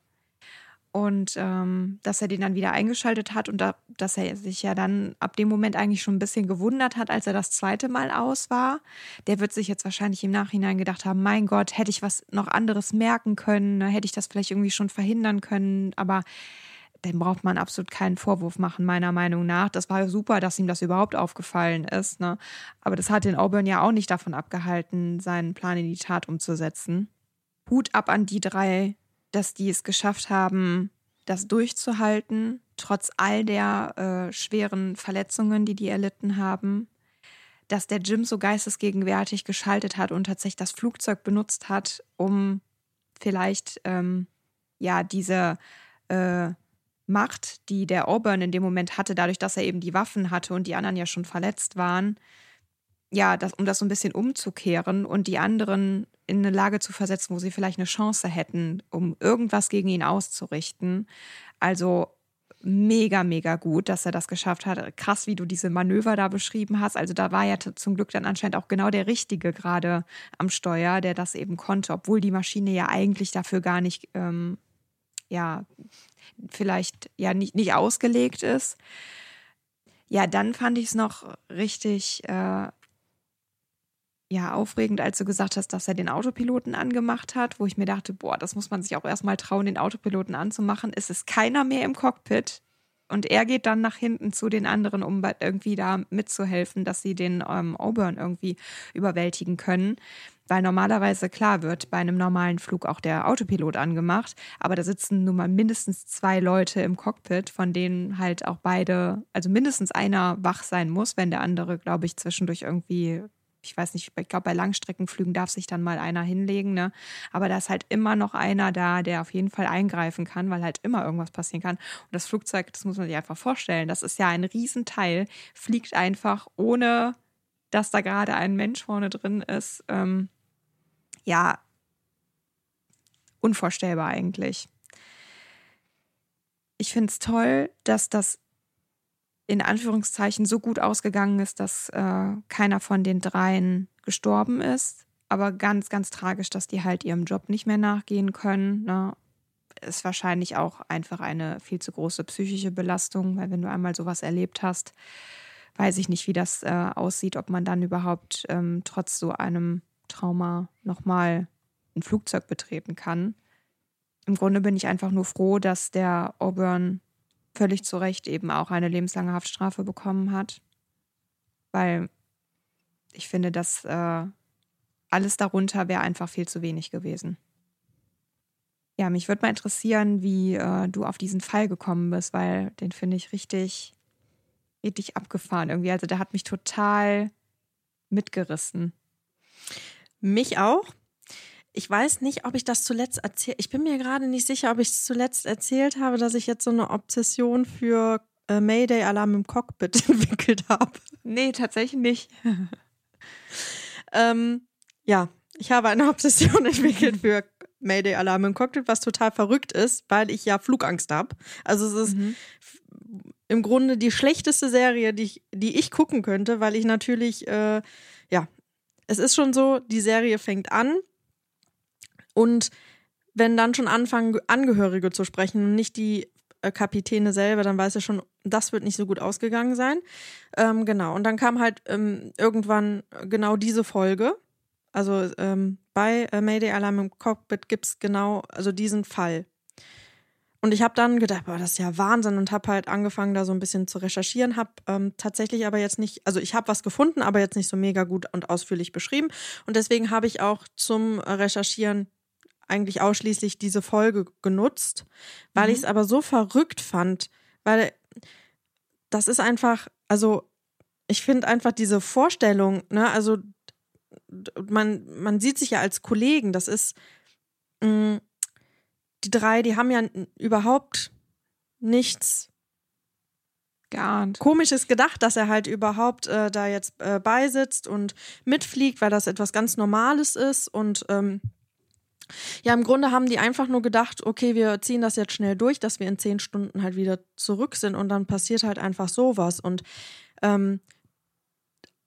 und ähm, dass er den dann wieder eingeschaltet hat und da, dass er sich ja dann ab dem Moment eigentlich schon ein bisschen gewundert hat, als er das zweite Mal aus war. Der wird sich jetzt wahrscheinlich im Nachhinein gedacht haben, mein Gott, hätte ich was noch anderes merken können, ne? hätte ich das vielleicht irgendwie schon verhindern können, aber dem braucht man absolut keinen Vorwurf machen, meiner Meinung nach. Das war super, dass ihm das überhaupt aufgefallen ist. Ne? Aber das hat den Auburn ja auch nicht davon abgehalten, seinen Plan in die Tat umzusetzen. Hut ab an die drei, dass die es geschafft haben, das durchzuhalten, trotz all der äh, schweren Verletzungen, die die erlitten haben. Dass der Jim so geistesgegenwärtig geschaltet hat und tatsächlich das Flugzeug benutzt hat, um vielleicht ähm, ja diese äh, Macht, die der Auburn in dem Moment hatte, dadurch, dass er eben die Waffen hatte und die anderen ja schon verletzt waren, ja, das, um das so ein bisschen umzukehren und die anderen in eine Lage zu versetzen, wo sie vielleicht eine Chance hätten, um irgendwas gegen ihn auszurichten. Also mega, mega gut, dass er das geschafft hat. Krass, wie du diese Manöver da beschrieben hast. Also da war ja zum Glück dann anscheinend auch genau der Richtige gerade am Steuer, der das eben konnte, obwohl die Maschine ja eigentlich dafür gar nicht ähm, ja, vielleicht ja nicht, nicht ausgelegt ist. Ja, dann fand ich es noch richtig äh, ja, aufregend, als du gesagt hast, dass er den Autopiloten angemacht hat, wo ich mir dachte, boah, das muss man sich auch erstmal trauen, den Autopiloten anzumachen. Es ist keiner mehr im Cockpit. Und er geht dann nach hinten zu den anderen, um irgendwie da mitzuhelfen, dass sie den ähm, Auburn irgendwie überwältigen können. Weil normalerweise, klar, wird bei einem normalen Flug auch der Autopilot angemacht, aber da sitzen nun mal mindestens zwei Leute im Cockpit, von denen halt auch beide, also mindestens einer wach sein muss, wenn der andere, glaube ich, zwischendurch irgendwie ich weiß nicht, ich glaube, bei Langstreckenflügen darf sich dann mal einer hinlegen, ne? Aber da ist halt immer noch einer da, der auf jeden Fall eingreifen kann, weil halt immer irgendwas passieren kann. Und das Flugzeug, das muss man sich einfach vorstellen, das ist ja ein Riesenteil, fliegt einfach ohne, dass da gerade ein Mensch vorne drin ist. Ähm, ja, unvorstellbar eigentlich. Ich finde es toll, dass das in Anführungszeichen so gut ausgegangen ist, dass äh, keiner von den dreien gestorben ist. Aber ganz, ganz tragisch, dass die halt ihrem Job nicht mehr nachgehen können. Ne? Ist wahrscheinlich auch einfach eine viel zu große psychische Belastung, weil wenn du einmal sowas erlebt hast, weiß ich nicht, wie das äh, aussieht, ob man dann überhaupt ähm, trotz so einem Trauma nochmal ein Flugzeug betreten kann. Im Grunde bin ich einfach nur froh, dass der Auburn völlig zu Recht eben auch eine lebenslange Haftstrafe bekommen hat. Weil ich finde, dass äh, alles darunter wäre einfach viel zu wenig gewesen. Ja, mich würde mal interessieren, wie äh, du auf diesen Fall gekommen bist, weil den finde ich richtig, richtig abgefahren irgendwie. Also der hat mich total mitgerissen. Mich auch. Ich weiß nicht, ob ich das zuletzt erzählt. Ich bin mir gerade nicht sicher, ob ich es zuletzt erzählt habe, dass ich jetzt so eine Obsession für äh, Mayday-Alarm im Cockpit entwickelt habe. Nee, tatsächlich nicht. ähm, ja, ich habe eine Obsession entwickelt für Mayday-Alarm im Cockpit, was total verrückt ist, weil ich ja Flugangst habe. Also es ist mhm. im Grunde die schlechteste Serie, die ich, die ich gucken könnte, weil ich natürlich, äh, ja, es ist schon so, die Serie fängt an und wenn dann schon anfangen, Angehörige zu sprechen und nicht die äh, Kapitäne selber, dann weiß er schon, das wird nicht so gut ausgegangen sein. Ähm, genau. Und dann kam halt ähm, irgendwann genau diese Folge. Also ähm, bei äh, Mayday Alarm im Cockpit gibt es genau, also diesen Fall. Und ich habe dann gedacht, boah, das ist ja Wahnsinn und habe halt angefangen, da so ein bisschen zu recherchieren, habe ähm, tatsächlich aber jetzt nicht, also ich habe was gefunden, aber jetzt nicht so mega gut und ausführlich beschrieben. Und deswegen habe ich auch zum Recherchieren eigentlich ausschließlich diese Folge genutzt, weil mhm. ich es aber so verrückt fand, weil das ist einfach, also ich finde einfach diese Vorstellung, ne, also man, man sieht sich ja als Kollegen, das ist, mh, mm, die drei, die haben ja überhaupt nichts geahnt. Komisches gedacht, dass er halt überhaupt äh, da jetzt äh, beisitzt und mitfliegt, weil das etwas ganz Normales ist und ähm, ja, im Grunde haben die einfach nur gedacht, okay, wir ziehen das jetzt schnell durch, dass wir in zehn Stunden halt wieder zurück sind und dann passiert halt einfach sowas. Und ähm,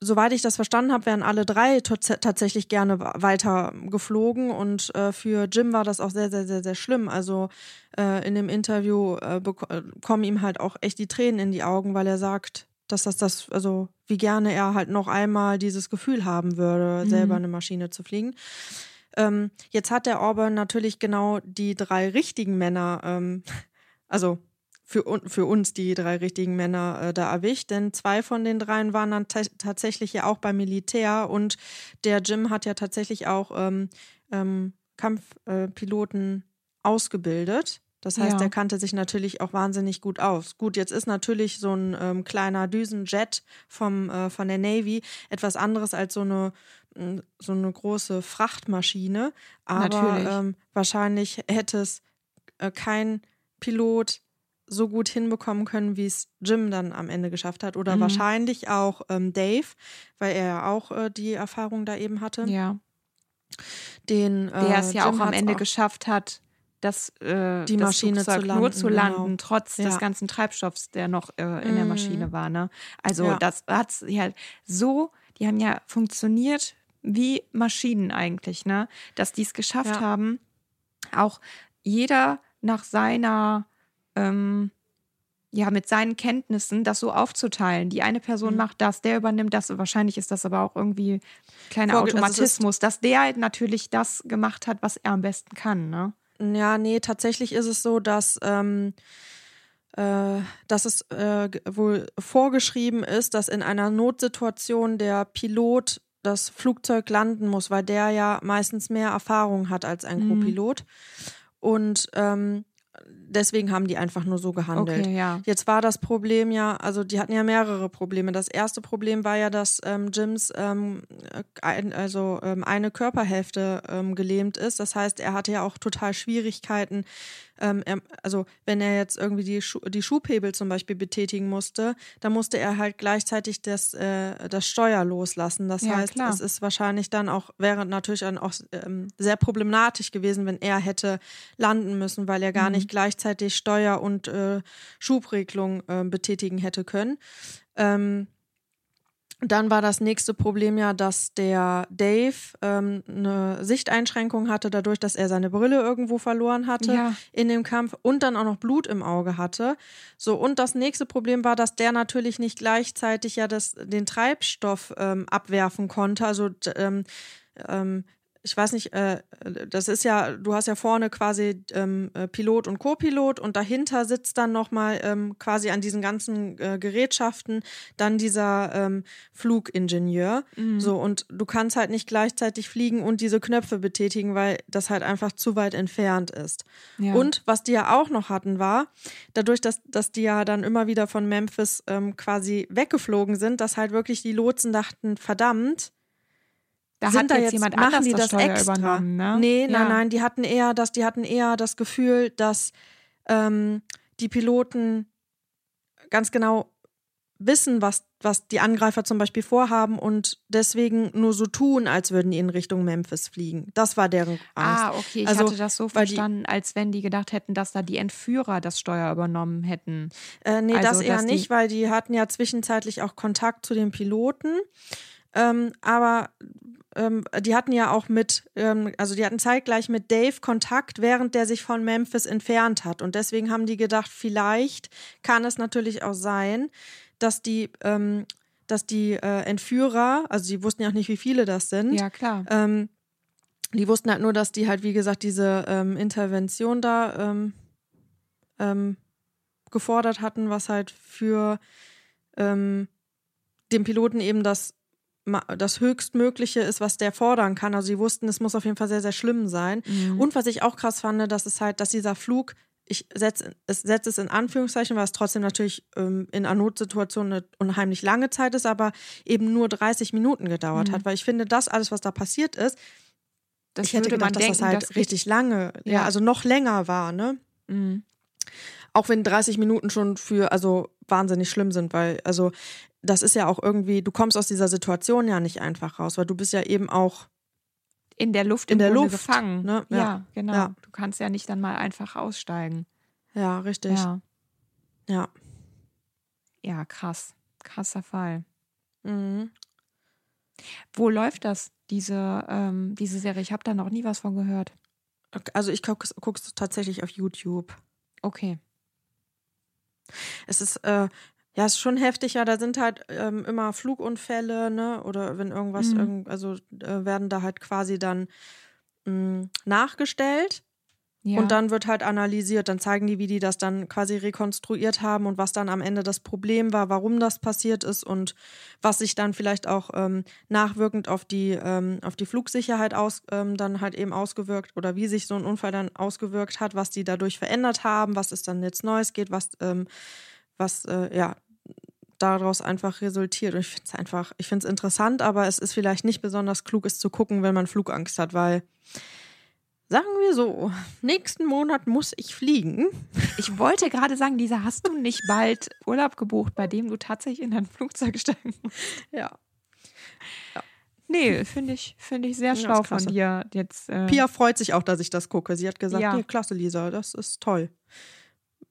soweit ich das verstanden habe, wären alle drei tatsächlich gerne weiter geflogen und äh, für Jim war das auch sehr, sehr, sehr, sehr schlimm. Also äh, in dem Interview äh, kommen ihm halt auch echt die Tränen in die Augen, weil er sagt, dass das das, also wie gerne er halt noch einmal dieses Gefühl haben würde, mhm. selber eine Maschine zu fliegen. Ähm, jetzt hat der Orban natürlich genau die drei richtigen Männer, ähm, also für, für uns die drei richtigen Männer äh, da erwischt, denn zwei von den dreien waren dann tatsächlich ja auch beim Militär und der Jim hat ja tatsächlich auch ähm, ähm, Kampfpiloten ausgebildet. Das heißt, ja. er kannte sich natürlich auch wahnsinnig gut aus. Gut, jetzt ist natürlich so ein ähm, kleiner Düsenjet vom, äh, von der Navy etwas anderes als so eine so eine große Frachtmaschine, aber ähm, wahrscheinlich hätte es äh, kein Pilot so gut hinbekommen können, wie es Jim dann am Ende geschafft hat. Oder mhm. wahrscheinlich auch ähm, Dave, weil er ja auch äh, die Erfahrung da eben hatte. Ja. Den, äh, Der es ja auch am Ende auch geschafft hat, das, äh, die Maschine zu landen, nur zu landen, genau. trotz ja. des ganzen Treibstoffs, der noch äh, in mhm. der Maschine war. Ne? Also ja. das hat ja so, die haben ja funktioniert wie Maschinen eigentlich, ne? Dass die es geschafft ja. haben, auch jeder nach seiner, ähm, ja, mit seinen Kenntnissen das so aufzuteilen. Die eine Person mhm. macht das, der übernimmt das. Wahrscheinlich ist das aber auch irgendwie kleiner Vorge also Automatismus, also dass der natürlich das gemacht hat, was er am besten kann, ne? Ja, nee, tatsächlich ist es so, dass ähm, äh, dass es äh, wohl vorgeschrieben ist, dass in einer Notsituation der Pilot das Flugzeug landen muss, weil der ja meistens mehr Erfahrung hat als ein mhm. Co-Pilot. Und ähm, deswegen haben die einfach nur so gehandelt. Okay, ja. Jetzt war das Problem ja, also die hatten ja mehrere Probleme. Das erste Problem war ja, dass ähm, Jims ähm, ein, also ähm, eine Körperhälfte ähm, gelähmt ist. Das heißt, er hatte ja auch total Schwierigkeiten, ähm, er, also wenn er jetzt irgendwie die, Schu die Schubhebel zum Beispiel betätigen musste, dann musste er halt gleichzeitig das, äh, das Steuer loslassen. Das ja, heißt, klar. es ist wahrscheinlich dann auch, wäre natürlich dann auch ähm, sehr problematisch gewesen, wenn er hätte landen müssen, weil er gar mhm. nicht gleichzeitig Steuer und äh, Schubregelung äh, betätigen hätte können. Ähm, dann war das nächste Problem ja, dass der Dave ähm, eine Sichteinschränkung hatte, dadurch, dass er seine Brille irgendwo verloren hatte ja. in dem Kampf und dann auch noch Blut im Auge hatte. So, und das nächste Problem war, dass der natürlich nicht gleichzeitig ja das, den Treibstoff ähm, abwerfen konnte. Also ähm, ähm, ich weiß nicht, äh, das ist ja, du hast ja vorne quasi ähm, äh, Pilot und Co-Pilot und dahinter sitzt dann nochmal ähm, quasi an diesen ganzen äh, Gerätschaften dann dieser ähm, Flugingenieur. Mhm. So, und du kannst halt nicht gleichzeitig fliegen und diese Knöpfe betätigen, weil das halt einfach zu weit entfernt ist. Ja. Und was die ja auch noch hatten, war, dadurch, dass, dass die ja dann immer wieder von Memphis ähm, quasi weggeflogen sind, dass halt wirklich die Lotsen dachten, verdammt, da sind hat da jetzt, jemand machen die das, das extra. übernommen, ne? Nee, ja. nein, nein, die hatten eher das, die hatten eher das Gefühl, dass ähm, die Piloten ganz genau wissen, was, was die Angreifer zum Beispiel vorhaben und deswegen nur so tun, als würden die in Richtung Memphis fliegen. Das war deren Angst. Ah, okay. Ich also, hatte das so verstanden, die, als wenn die gedacht hätten, dass da die Entführer das Steuer übernommen hätten. Äh, nee, also, das eher nicht, weil die hatten ja zwischenzeitlich auch Kontakt zu den Piloten. Ähm, aber ähm, die hatten ja auch mit, ähm, also die hatten zeitgleich mit Dave Kontakt, während der sich von Memphis entfernt hat. Und deswegen haben die gedacht, vielleicht kann es natürlich auch sein, dass die, ähm, dass die äh, Entführer, also sie wussten ja auch nicht, wie viele das sind, ja klar, ähm, die wussten halt nur, dass die halt, wie gesagt, diese ähm, Intervention da ähm, gefordert hatten, was halt für den Piloten eben das, das höchstmögliche ist, was der fordern kann. Also sie wussten, es muss auf jeden Fall sehr, sehr schlimm sein. Und was ich auch krass fand, dass es halt, dass dieser Flug, ich setze es, setz es in Anführungszeichen, weil es trotzdem natürlich ähm, in einer Notsituation eine unheimlich lange Zeit ist, aber eben nur 30 Minuten gedauert hat. Weil ich finde, das alles, was da passiert ist, Das ich hätte gedacht, man denken, dass das halt dass richtig lange, ja. Ja. also noch länger war, ne? Mhm. Auch wenn 30 Minuten schon für, also wahnsinnig schlimm sind, weil, also das ist ja auch irgendwie, du kommst aus dieser Situation ja nicht einfach raus, weil du bist ja eben auch, in der Luft In der Grunde Luft, gefangen. ne? Ja, Ja. genau. Ja. Du kannst ja nicht dann mal einfach aussteigen. ja, richtig. Ja. Ja. ja, krass. Krasser Fall. Mhm. Wo läuft das, diese, ähm, diese Serie? Ich habe da noch nie was von gehört. Also ich gucke es tatsächlich auf YouTube. Okay. Es ist, äh, ja, es ist schon heftig, ja, da sind halt ähm, immer Flugunfälle, ne? Oder wenn irgendwas, Mhm. irgend, also äh, werden da halt quasi dann mh, nachgestellt. Ja. Und dann wird halt analysiert, dann zeigen die, wie die das dann quasi rekonstruiert haben und was dann am Ende das Problem war, warum das passiert ist und was sich dann vielleicht auch ähm, nachwirkend auf die, ähm, auf die Flugsicherheit aus, ähm, dann halt eben ausgewirkt oder wie sich so ein Unfall dann ausgewirkt hat, was die dadurch verändert haben, was es dann jetzt Neues geht, was, ähm, was äh, ja daraus einfach resultiert. Und ich finde es einfach, ich finde es interessant, aber es ist vielleicht nicht besonders klug, es zu gucken, wenn man Flugangst hat, weil Sagen wir so, nächsten Monat muss ich fliegen. Ich wollte gerade sagen, Lisa, hast du nicht bald Urlaub gebucht, bei dem du tatsächlich in ein Flugzeug steigen musst? Ja. Nee, finde ich, finde ich sehr Ja, schlau ist von dir jetzt. Äh, Pia freut sich auch, dass ich das gucke. Sie hat gesagt, Ja. ja, klasse, Lisa, das ist toll.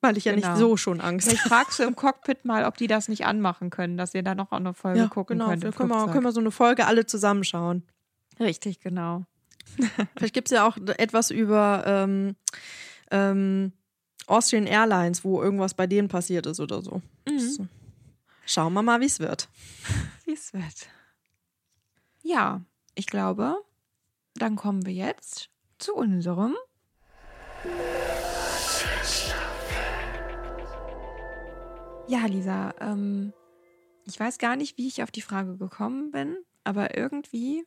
Weil ich ja Genau. nicht so schon Angst Vielleicht fragst du im Cockpit mal, ob die das nicht anmachen können, dass ihr da noch eine Folge Ja, gucken genau. könnt. Dann können wir, können wir so eine Folge alle zusammenschauen. Richtig, genau. Vielleicht gibt es ja auch etwas über ähm, ähm, Austrian Airlines, wo irgendwas bei denen passiert ist oder so. Das- Schauen wir mal, wie es wird. Wie es wird. Ja, ich glaube, dann kommen wir jetzt zu unserem. Ja, Lisa, ähm, ich weiß gar nicht, wie ich auf die Frage gekommen bin, aber irgendwie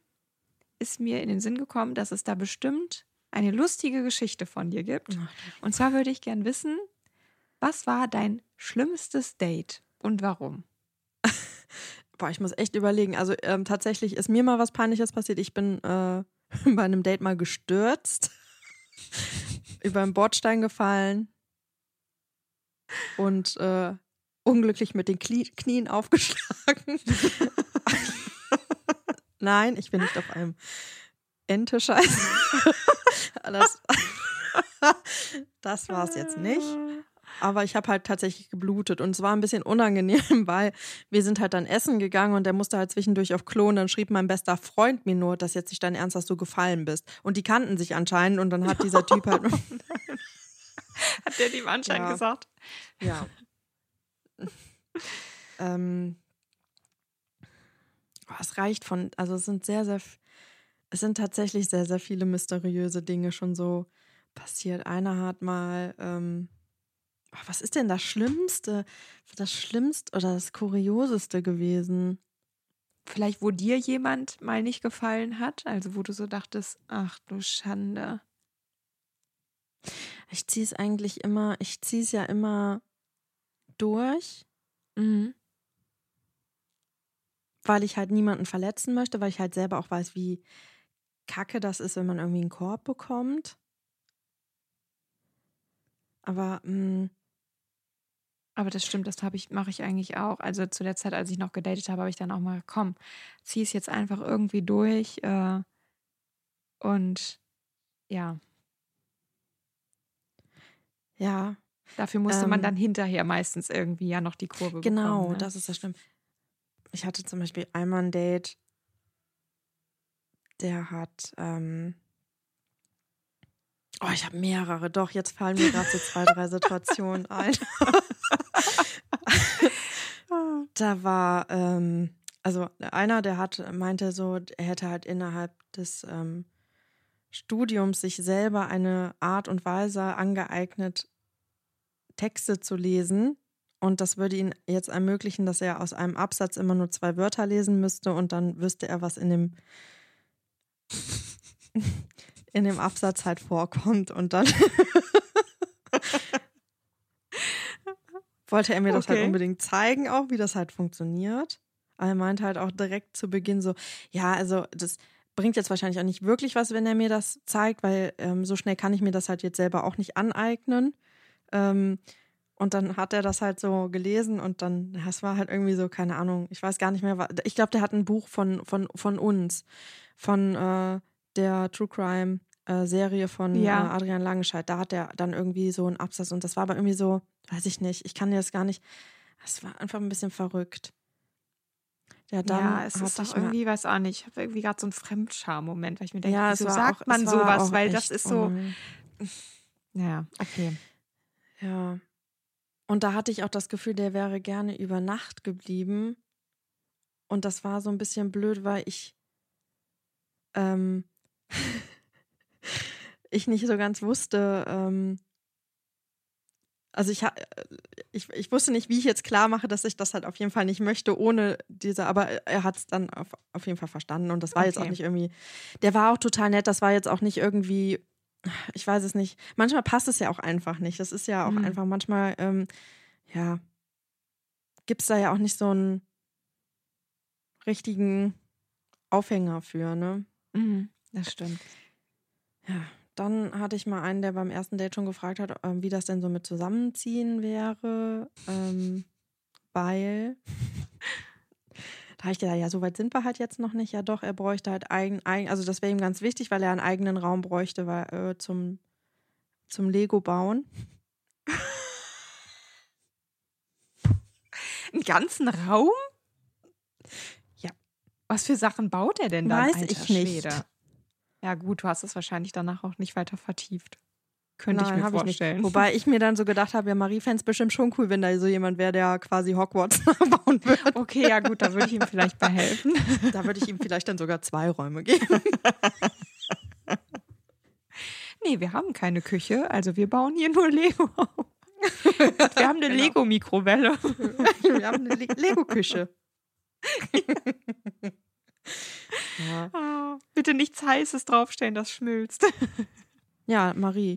ist mir in den Sinn gekommen, dass es da bestimmt eine lustige Geschichte von dir gibt. Und zwar würde ich gern wissen, was war dein schlimmstes Date und warum? Boah, ich muss echt überlegen. Also ähm, tatsächlich ist mir mal was Peinliches passiert. Ich bin äh, bei einem Date mal gestürzt, über einen Bordstein gefallen und äh, unglücklich mit den Knie Knien aufgeschlagen. Nein, ich bin nicht auf einem Ente-Scheiß. das das war es jetzt nicht. Aber ich habe halt tatsächlich geblutet und es war ein bisschen unangenehm, weil wir sind halt dann essen gegangen und der musste halt zwischendurch auf Klo und dann schrieb mein bester Freund mir nur, dass jetzt nicht dein Ernst, dass du gefallen bist. Und die kannten sich anscheinend und dann hat dieser Typ halt, Hat der dem anscheinend Ja. gesagt? ja. ähm, oh, es reicht von, also es sind sehr, sehr, es sind tatsächlich sehr, sehr viele mysteriöse Dinge schon so passiert. Einer hat mal, ähm, oh, was ist denn das Schlimmste, das Schlimmste oder das Kurioseste gewesen? Vielleicht, wo dir jemand mal nicht gefallen hat, also wo du so dachtest, ach du Schande. Ich ziehe es eigentlich immer, ich ziehe es ja immer durch, Mhm. weil ich halt niemanden verletzen möchte, weil ich halt selber auch weiß, wie kacke das ist, wenn man irgendwie einen Korb bekommt. Aber mm, mh, Aber das stimmt, das habe ich, mache ich eigentlich auch. Also zu der Zeit, als ich noch gedatet habe, habe ich dann auch mal, komm, zieh es jetzt einfach irgendwie durch. Äh, und ja, ja, dafür musste man Ähm, dann hinterher meistens irgendwie ja noch die Kurve genau, bekommen. Ne? das ist das Schlimme. Ich hatte zum Beispiel einmal ein Date, der hat, ähm, oh, ich habe mehrere, doch, jetzt fallen mir gerade so zwei, drei Situationen ein. da war, ähm, also einer, der hat, meinte so, er hätte halt innerhalb des, ähm, Studiums sich selber eine Art und Weise angeeignet, Texte zu lesen. Und das würde ihn jetzt ermöglichen, dass er aus einem Absatz immer nur zwei Wörter lesen müsste und dann wüsste er, was in dem, in dem Absatz halt vorkommt. Und dann wollte er mir das halt Okay. unbedingt zeigen, auch wie das halt funktioniert. Aber er meinte halt auch direkt zu Beginn so, ja, also das bringt jetzt wahrscheinlich auch nicht wirklich was, wenn er mir das zeigt, weil ähm, so schnell kann ich mir das halt jetzt selber auch nicht aneignen. Ähm, und dann hat er das halt so gelesen und dann, das war halt irgendwie so, keine Ahnung, ich weiß gar nicht mehr, ich glaube, der hat ein Buch von, von, von uns, von äh, der True Crime äh, Serie von Ja. äh, Adrian Langenscheidt. Da hat er dann irgendwie so einen Absatz und das war aber irgendwie so, weiß ich nicht, ich kann dir das gar nicht, das war einfach ein bisschen verrückt. Ja, dann ja, es ist ich doch irgendwie, weiß auch nicht, ich habe irgendwie gerade so einen Fremdscham-Moment, weil ich mir denke, ja, es wieso sagt auch, man sowas, weil das ist so, oh. ja, okay. Ja. Und da hatte ich auch das Gefühl, der wäre gerne über Nacht geblieben. Und das war so ein bisschen blöd, weil ich ähm, ich nicht so ganz wusste, ähm, also ich, ich, ich wusste nicht, wie ich jetzt klar mache, dass ich das halt auf jeden Fall nicht möchte, ohne diese, aber er hat es dann auf, auf jeden Fall verstanden und das war jetzt auch Okay. nicht irgendwie, der war auch total nett, das war jetzt auch nicht irgendwie, ich weiß es nicht, manchmal passt es ja auch einfach nicht, das ist ja auch Mhm. einfach, manchmal, ähm, ja, gibt es da ja auch nicht so einen richtigen Aufhänger für, ne? Mhm, das stimmt. Ja, dann hatte ich mal einen, der beim ersten Date schon gefragt hat, ähm, wie das denn so mit Zusammenziehen wäre, ähm, weil da habe ich gedacht, ja, so weit sind wir halt jetzt noch nicht. Ja, doch, er bräuchte halt eigen, eigen also das wäre ihm ganz wichtig, weil er einen eigenen Raum bräuchte, weil, äh, zum, zum Lego bauen. Einen ganzen Raum? Ja. Was für Sachen baut er denn dann? Weiß ich nicht. Schwede? Ja, gut, du hast es wahrscheinlich danach auch nicht weiter vertieft. Könnte ich mir vorstellen. Wobei ich mir dann so gedacht habe, ja, Marie fände es bestimmt schon cool, wenn da so jemand wäre, der quasi Hogwarts nachbauen würde. Okay, ja, gut, da würde ich ihm vielleicht bei helfen. Da würde ich ihm vielleicht dann sogar zwei Räume geben. Nee, wir haben keine Küche, also wir bauen hier nur Lego. Wir haben eine Genau. Lego-Mikrowelle. Wir haben eine Le Lego-Küche. ja. Ah, bitte nichts Heißes draufstellen, das schmilzt. ja, Marie.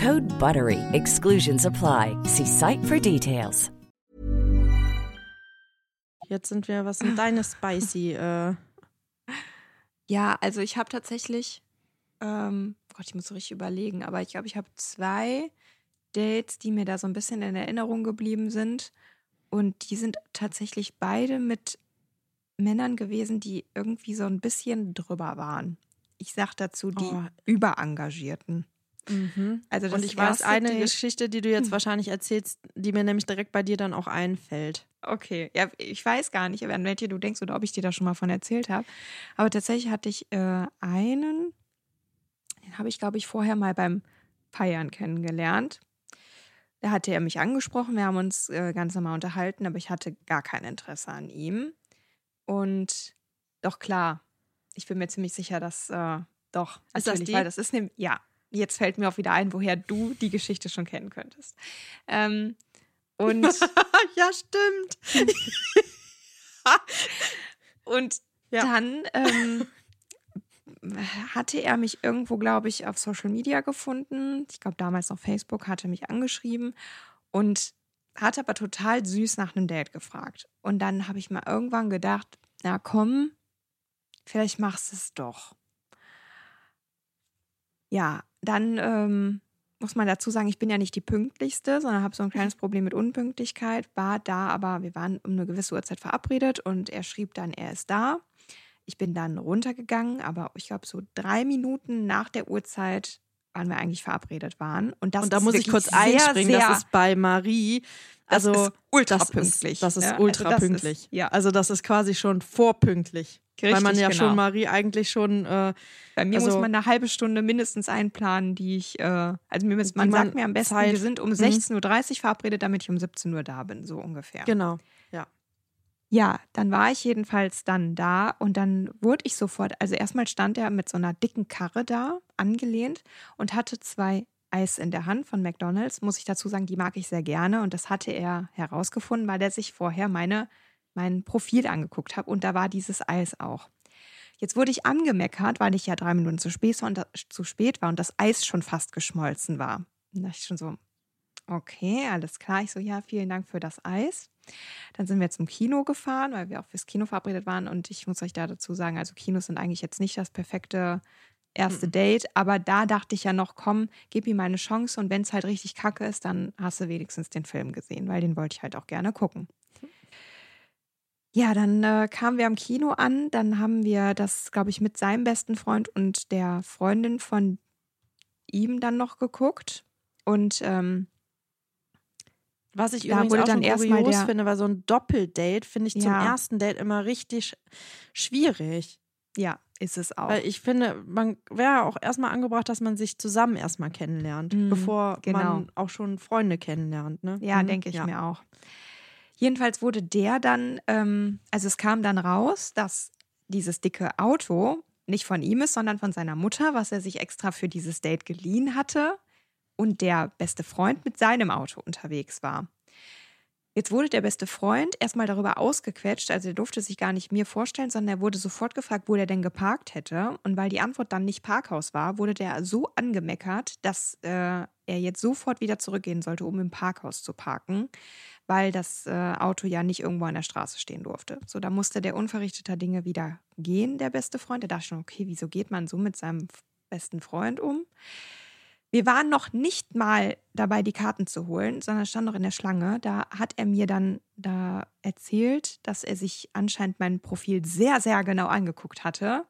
Code BUTTERY. Exclusions apply. See site for details. Jetzt sind wir, was sind deine spicy? Äh, Ja, also ich habe tatsächlich, ähm, Gott, ich muss so richtig überlegen, aber ich glaube, ich habe zwei Dates, die mir da so ein bisschen in Erinnerung geblieben sind. Und die sind tatsächlich beide mit Männern gewesen, die irgendwie so ein bisschen drüber waren. Ich sag dazu die Oh. Überengagierten. Also das und ich weiß eine Date- Geschichte, die du jetzt wahrscheinlich erzählst, die mir nämlich direkt bei dir dann auch einfällt. Okay, ja, ich weiß gar nicht, an welche du denkst oder ob ich dir da schon mal von erzählt habe. Aber tatsächlich hatte ich äh, einen, den habe ich, glaube ich, vorher mal beim Feiern kennengelernt. Da hatte er mich angesprochen, wir haben uns äh, ganz normal unterhalten, aber ich hatte gar kein Interesse an ihm. Und doch klar, ich bin mir ziemlich sicher, dass äh, doch, Ist das die? weil das ist nämlich, ja, jetzt fällt mir auch wieder ein, woher du die Geschichte schon kennen könntest. Ähm, und ja, stimmt. Und Ja. dann ähm, hatte er mich irgendwo, glaube ich, auf Social Media gefunden. Ich glaube, damals noch Facebook, hatte mich angeschrieben und hat aber total süß nach einem Date gefragt. Und dann habe ich mal irgendwann gedacht, na komm, vielleicht machst du es doch. Ja, dann ähm, muss man dazu sagen, ich bin ja nicht die pünktlichste, sondern habe so ein kleines Problem mit Unpünktlichkeit. War da, aber wir waren um eine gewisse Uhrzeit verabredet und er schrieb dann, er ist da. ich bin dann runtergegangen, aber ich glaube, so drei Minuten nach der Uhrzeit wann wir eigentlich verabredet waren. Und, das Und da ist muss ich kurz einspringen, das ist bei Marie. Das Also ist ultra das pünktlich, Ist, das ist ne? Also ultra das ist- pünktlich. ja. Also das ist quasi schon vorpünktlich. Weil man Richtig, ja genau. schon Marie eigentlich schon äh, Bei mir also- muss man eine halbe Stunde mindestens einplanen, die ich, äh, also mir, müsst- man man sagt mir am besten, Zeit- wir sind um Mhm. 16.30 Uhr verabredet, damit ich um 17 Uhr da bin, so ungefähr. genau. Ja. Ja, dann war ich jedenfalls dann da und dann wurde ich sofort, also erstmal stand er mit so einer dicken Karre da, angelehnt und hatte zwei Eis in der Hand von McDonald's. Muss ich dazu sagen, die mag ich sehr gerne und das hatte er herausgefunden, weil er sich vorher meine, mein Profil angeguckt hat und da war dieses Eis auch. Jetzt wurde ich angemeckert, weil ich ja drei Minuten zu spät war und, zu spät war und das Eis schon fast geschmolzen war. Da dachte ich schon so, okay, alles klar. Ich so, ja, vielen Dank für das Eis. Dann sind wir zum Kino gefahren, weil wir auch fürs Kino verabredet waren. Und ich muss euch da dazu sagen, also Kinos sind eigentlich jetzt nicht das perfekte erste Date. Aber da dachte ich ja noch, komm, gib ihm eine Chance. Und wenn es halt richtig kacke ist, dann hast du wenigstens den Film gesehen, weil den wollte ich halt auch gerne gucken. Ja, dann äh, kamen wir am Kino an. Dann haben wir das, glaube ich, mit seinem besten Freund und der Freundin von ihm dann noch geguckt. Und ähm, Was ich Da übrigens wurde auch dann erstmal der- finde, weil so ein Doppeldate finde ich zum Ja. ersten Date immer richtig sch- schwierig. ja, ist es auch. Weil ich finde, man wäre auch erstmal angebracht, dass man sich zusammen erstmal kennenlernt, Mhm, bevor genau. man auch schon Freunde kennenlernt. Ne? Ja, Mhm, denke ich ja. mir auch. Jedenfalls wurde der dann, ähm, also es kam dann raus, dass dieses dicke Auto nicht von ihm ist, sondern von seiner Mutter, was er sich extra für dieses Date geliehen hatte und der beste Freund mit seinem Auto unterwegs war. Jetzt wurde der beste Freund erstmal darüber ausgequetscht, also er durfte sich gar nicht mir vorstellen, sondern er wurde sofort gefragt, wo der denn geparkt hätte. Und weil die Antwort dann nicht Parkhaus war, wurde der so angemeckert, dass äh, er jetzt sofort wieder zurückgehen sollte, um im Parkhaus zu parken, weil das äh, Auto ja nicht irgendwo an der Straße stehen durfte. So, da musste der unverrichteter Dinge wieder gehen, der beste Freund. Der dachte schon, okay, wieso geht man so mit seinem besten Freund um? Wir waren noch nicht mal dabei, die Karten zu holen, sondern stand noch in der Schlange. Da hat er mir dann da erzählt, dass er sich anscheinend mein Profil sehr, sehr genau angeguckt hatte.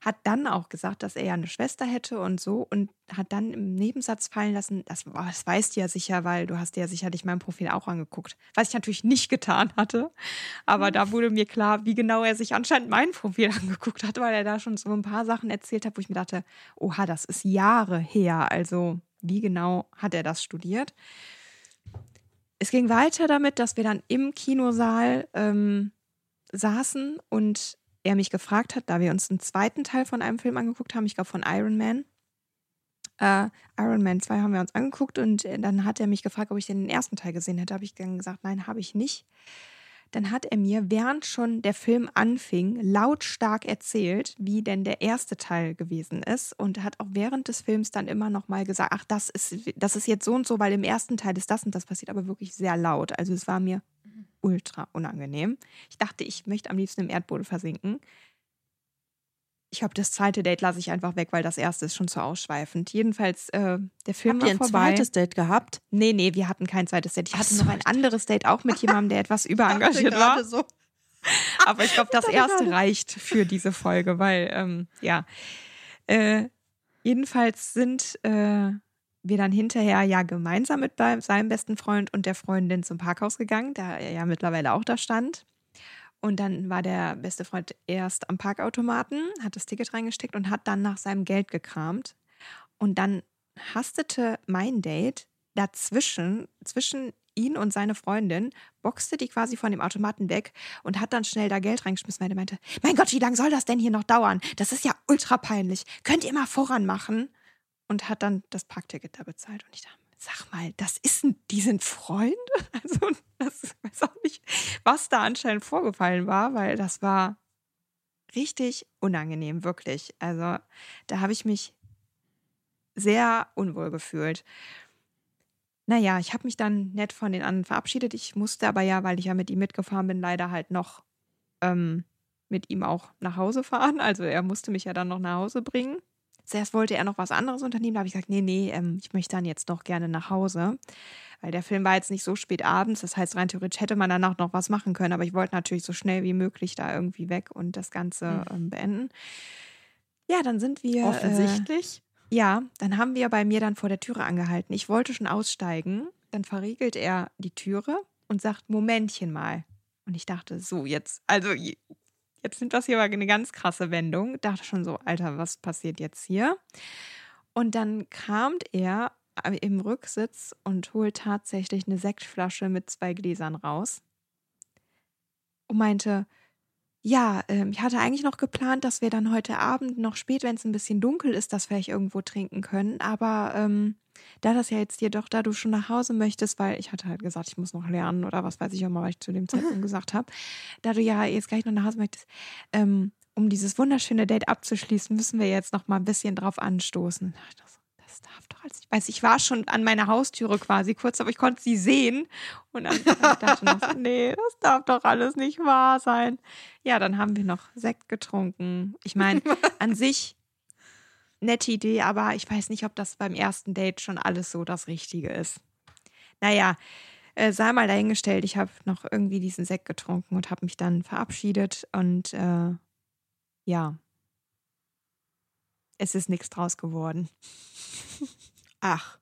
Hat dann auch gesagt, dass er ja eine Schwester hätte und so und hat dann im Nebensatz fallen lassen, das, das weißt du ja sicher, weil du hast dir ja sicherlich mein Profil auch angeguckt. Was ich natürlich nicht getan hatte. Aber da wurde mir klar, wie genau er sich anscheinend mein Profil angeguckt hat, weil er da schon so ein paar Sachen erzählt hat, wo ich mir dachte, oha, das ist Jahre her. Also wie genau hat er das studiert? Es ging weiter damit, dass wir dann im Kinosaal ähm, saßen und er mich gefragt hat, da wir uns einen zweiten Teil von einem Film angeguckt haben, ich glaube von Iron Man. Äh, Iron Man 2 haben wir uns angeguckt und äh, dann hat er mich gefragt, ob ich den ersten Teil gesehen hätte. Habe ich dann gesagt, nein, habe ich nicht. Dann hat er mir, während schon der Film anfing, lautstark erzählt, wie denn der erste Teil gewesen ist und hat auch während des Films dann immer noch mal gesagt, ach, das ist, das ist jetzt so und so, weil im ersten Teil ist das und das passiert, aber wirklich sehr laut. Also es war mir ultra unangenehm. Ich dachte, ich möchte am liebsten im Erdboden versinken. Ich glaube, das zweite Date lasse ich einfach weg, weil das erste ist schon zu ausschweifend. Jedenfalls, äh, der Film Habt war ihr ein vorbei. zweites Date gehabt? Nee, nee, wir hatten kein zweites Date. Ich hatte so, noch ein anderes Date, auch mit jemandem, der etwas überengagiert war. So. Aber ich glaube, das erste reicht für diese Folge, weil, ähm, ja. Äh, jedenfalls sind äh, wir dann hinterher ja gemeinsam mit seinem besten Freund und der Freundin zum Parkhaus gegangen, da er ja mittlerweile auch da stand. Und dann war der beste Freund erst am Parkautomaten, hat das Ticket reingesteckt und hat dann nach seinem Geld gekramt. Und dann hastete mein Date dazwischen, zwischen ihn und seine Freundin, boxte die quasi von dem Automaten weg und hat dann schnell da Geld reingeschmissen, weil er meinte, mein Gott, wie lange soll das denn hier noch dauern? Das ist ja ultra peinlich. Könnt ihr mal voran machen? Und hat dann das Parkticket da bezahlt. Und ich dachte, sag mal, das ist ein, die sind Freunde? Also, das weiß auch nicht, was da anscheinend vorgefallen war, weil das war richtig unangenehm, wirklich. Also, da habe ich mich sehr unwohl gefühlt. Naja, ich habe mich dann nett von den anderen verabschiedet. Ich musste aber ja, weil ich ja mit ihm mitgefahren bin, leider halt noch ähm, mit ihm auch nach Hause fahren. Also er musste mich ja dann noch nach Hause bringen. Zuerst wollte er noch was anderes unternehmen. Da habe ich gesagt, nee, nee, ähm, ich möchte dann jetzt noch gerne nach Hause. Weil der Film war jetzt nicht so spät abends, das heißt, rein theoretisch hätte man danach noch was machen können, aber ich wollte natürlich so schnell wie möglich da irgendwie weg und das Ganze ähm, beenden. Ja, dann sind wir. Äh, Offensichtlich. ja, dann haben wir bei mir dann vor der Türe angehalten. Ich wollte schon aussteigen. Dann verriegelt er die Türe und sagt, Momentchen mal. Und ich dachte, so, jetzt, also jetzt nimmt das hier mal eine ganz krasse Wendung. Dachte schon so, Alter, was passiert jetzt hier? Und dann kramt er im Rücksitz und holt tatsächlich eine Sektflasche mit zwei Gläsern raus. Und meinte, ja, ähm, ich hatte eigentlich noch geplant, dass wir dann heute Abend noch spät, wenn es ein bisschen dunkel ist, das vielleicht irgendwo trinken können. Aber ähm, da das ja jetzt jedoch, da du schon nach Hause möchtest, weil ich hatte halt gesagt, ich muss noch lernen oder was weiß ich auch mal, was ich zu dem Zeitpunkt gesagt habe, da du ja jetzt gleich noch nach Hause möchtest, ähm, um dieses wunderschöne Date abzuschließen, müssen wir jetzt noch mal ein bisschen drauf anstoßen. So, Das darf doch alles nicht. Weiß ich war schon an meiner Haustüre quasi kurz, aber ich konnte sie sehen und dann ich dachte noch, so, nee, das darf doch alles nicht wahr sein. Ja, dann haben wir noch Sekt getrunken. Ich meine, an sich nette Idee, aber ich weiß nicht, ob das beim ersten Date schon alles so das Richtige ist. Naja, äh, sei mal dahingestellt, ich habe noch irgendwie diesen Sekt getrunken und habe mich dann verabschiedet und äh, ja, es ist nichts draus geworden. Ach.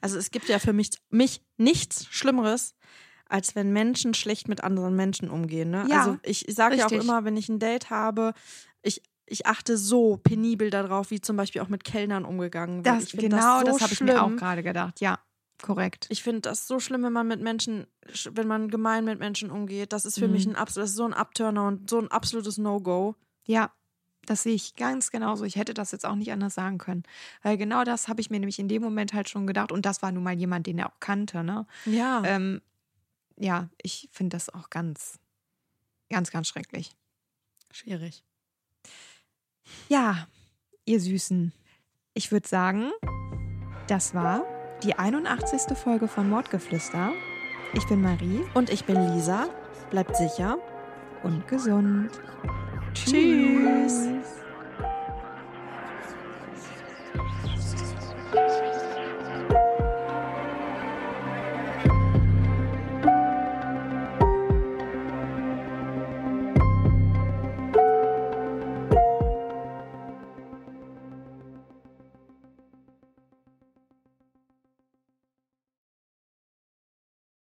Also es gibt ja für mich, mich nichts Schlimmeres, als wenn Menschen schlecht mit anderen Menschen umgehen. Ne? Ja, also ich sage ja auch immer, wenn ich ein Date habe, ich, ich achte so penibel darauf, wie zum Beispiel auch mit Kellnern umgegangen wird. Das, genau, so das, habe ich mir auch gerade gedacht. Ja, korrekt. Ich finde das so schlimm, wenn man mit Menschen, wenn man gemein mit Menschen umgeht. Das ist für mich ein absolut, das so ein Abturner und so ein absolutes No-Go. Ja, das sehe ich ganz genauso. Ich hätte das jetzt auch nicht anders sagen können. Weil genau das habe ich mir nämlich in dem Moment halt schon gedacht. Und das war nun mal jemand, den er auch kannte. Ne? Ja. Ähm, ja, ich finde das auch ganz, ganz, ganz schrecklich. Schwierig. Ja, ihr Süßen. Ich würde sagen, das war die 81. Folge von Mordgeflüster. Ich bin Marie Und ich bin Lisa. Bleibt sicher. und gesund. Tschüss. Tschüss.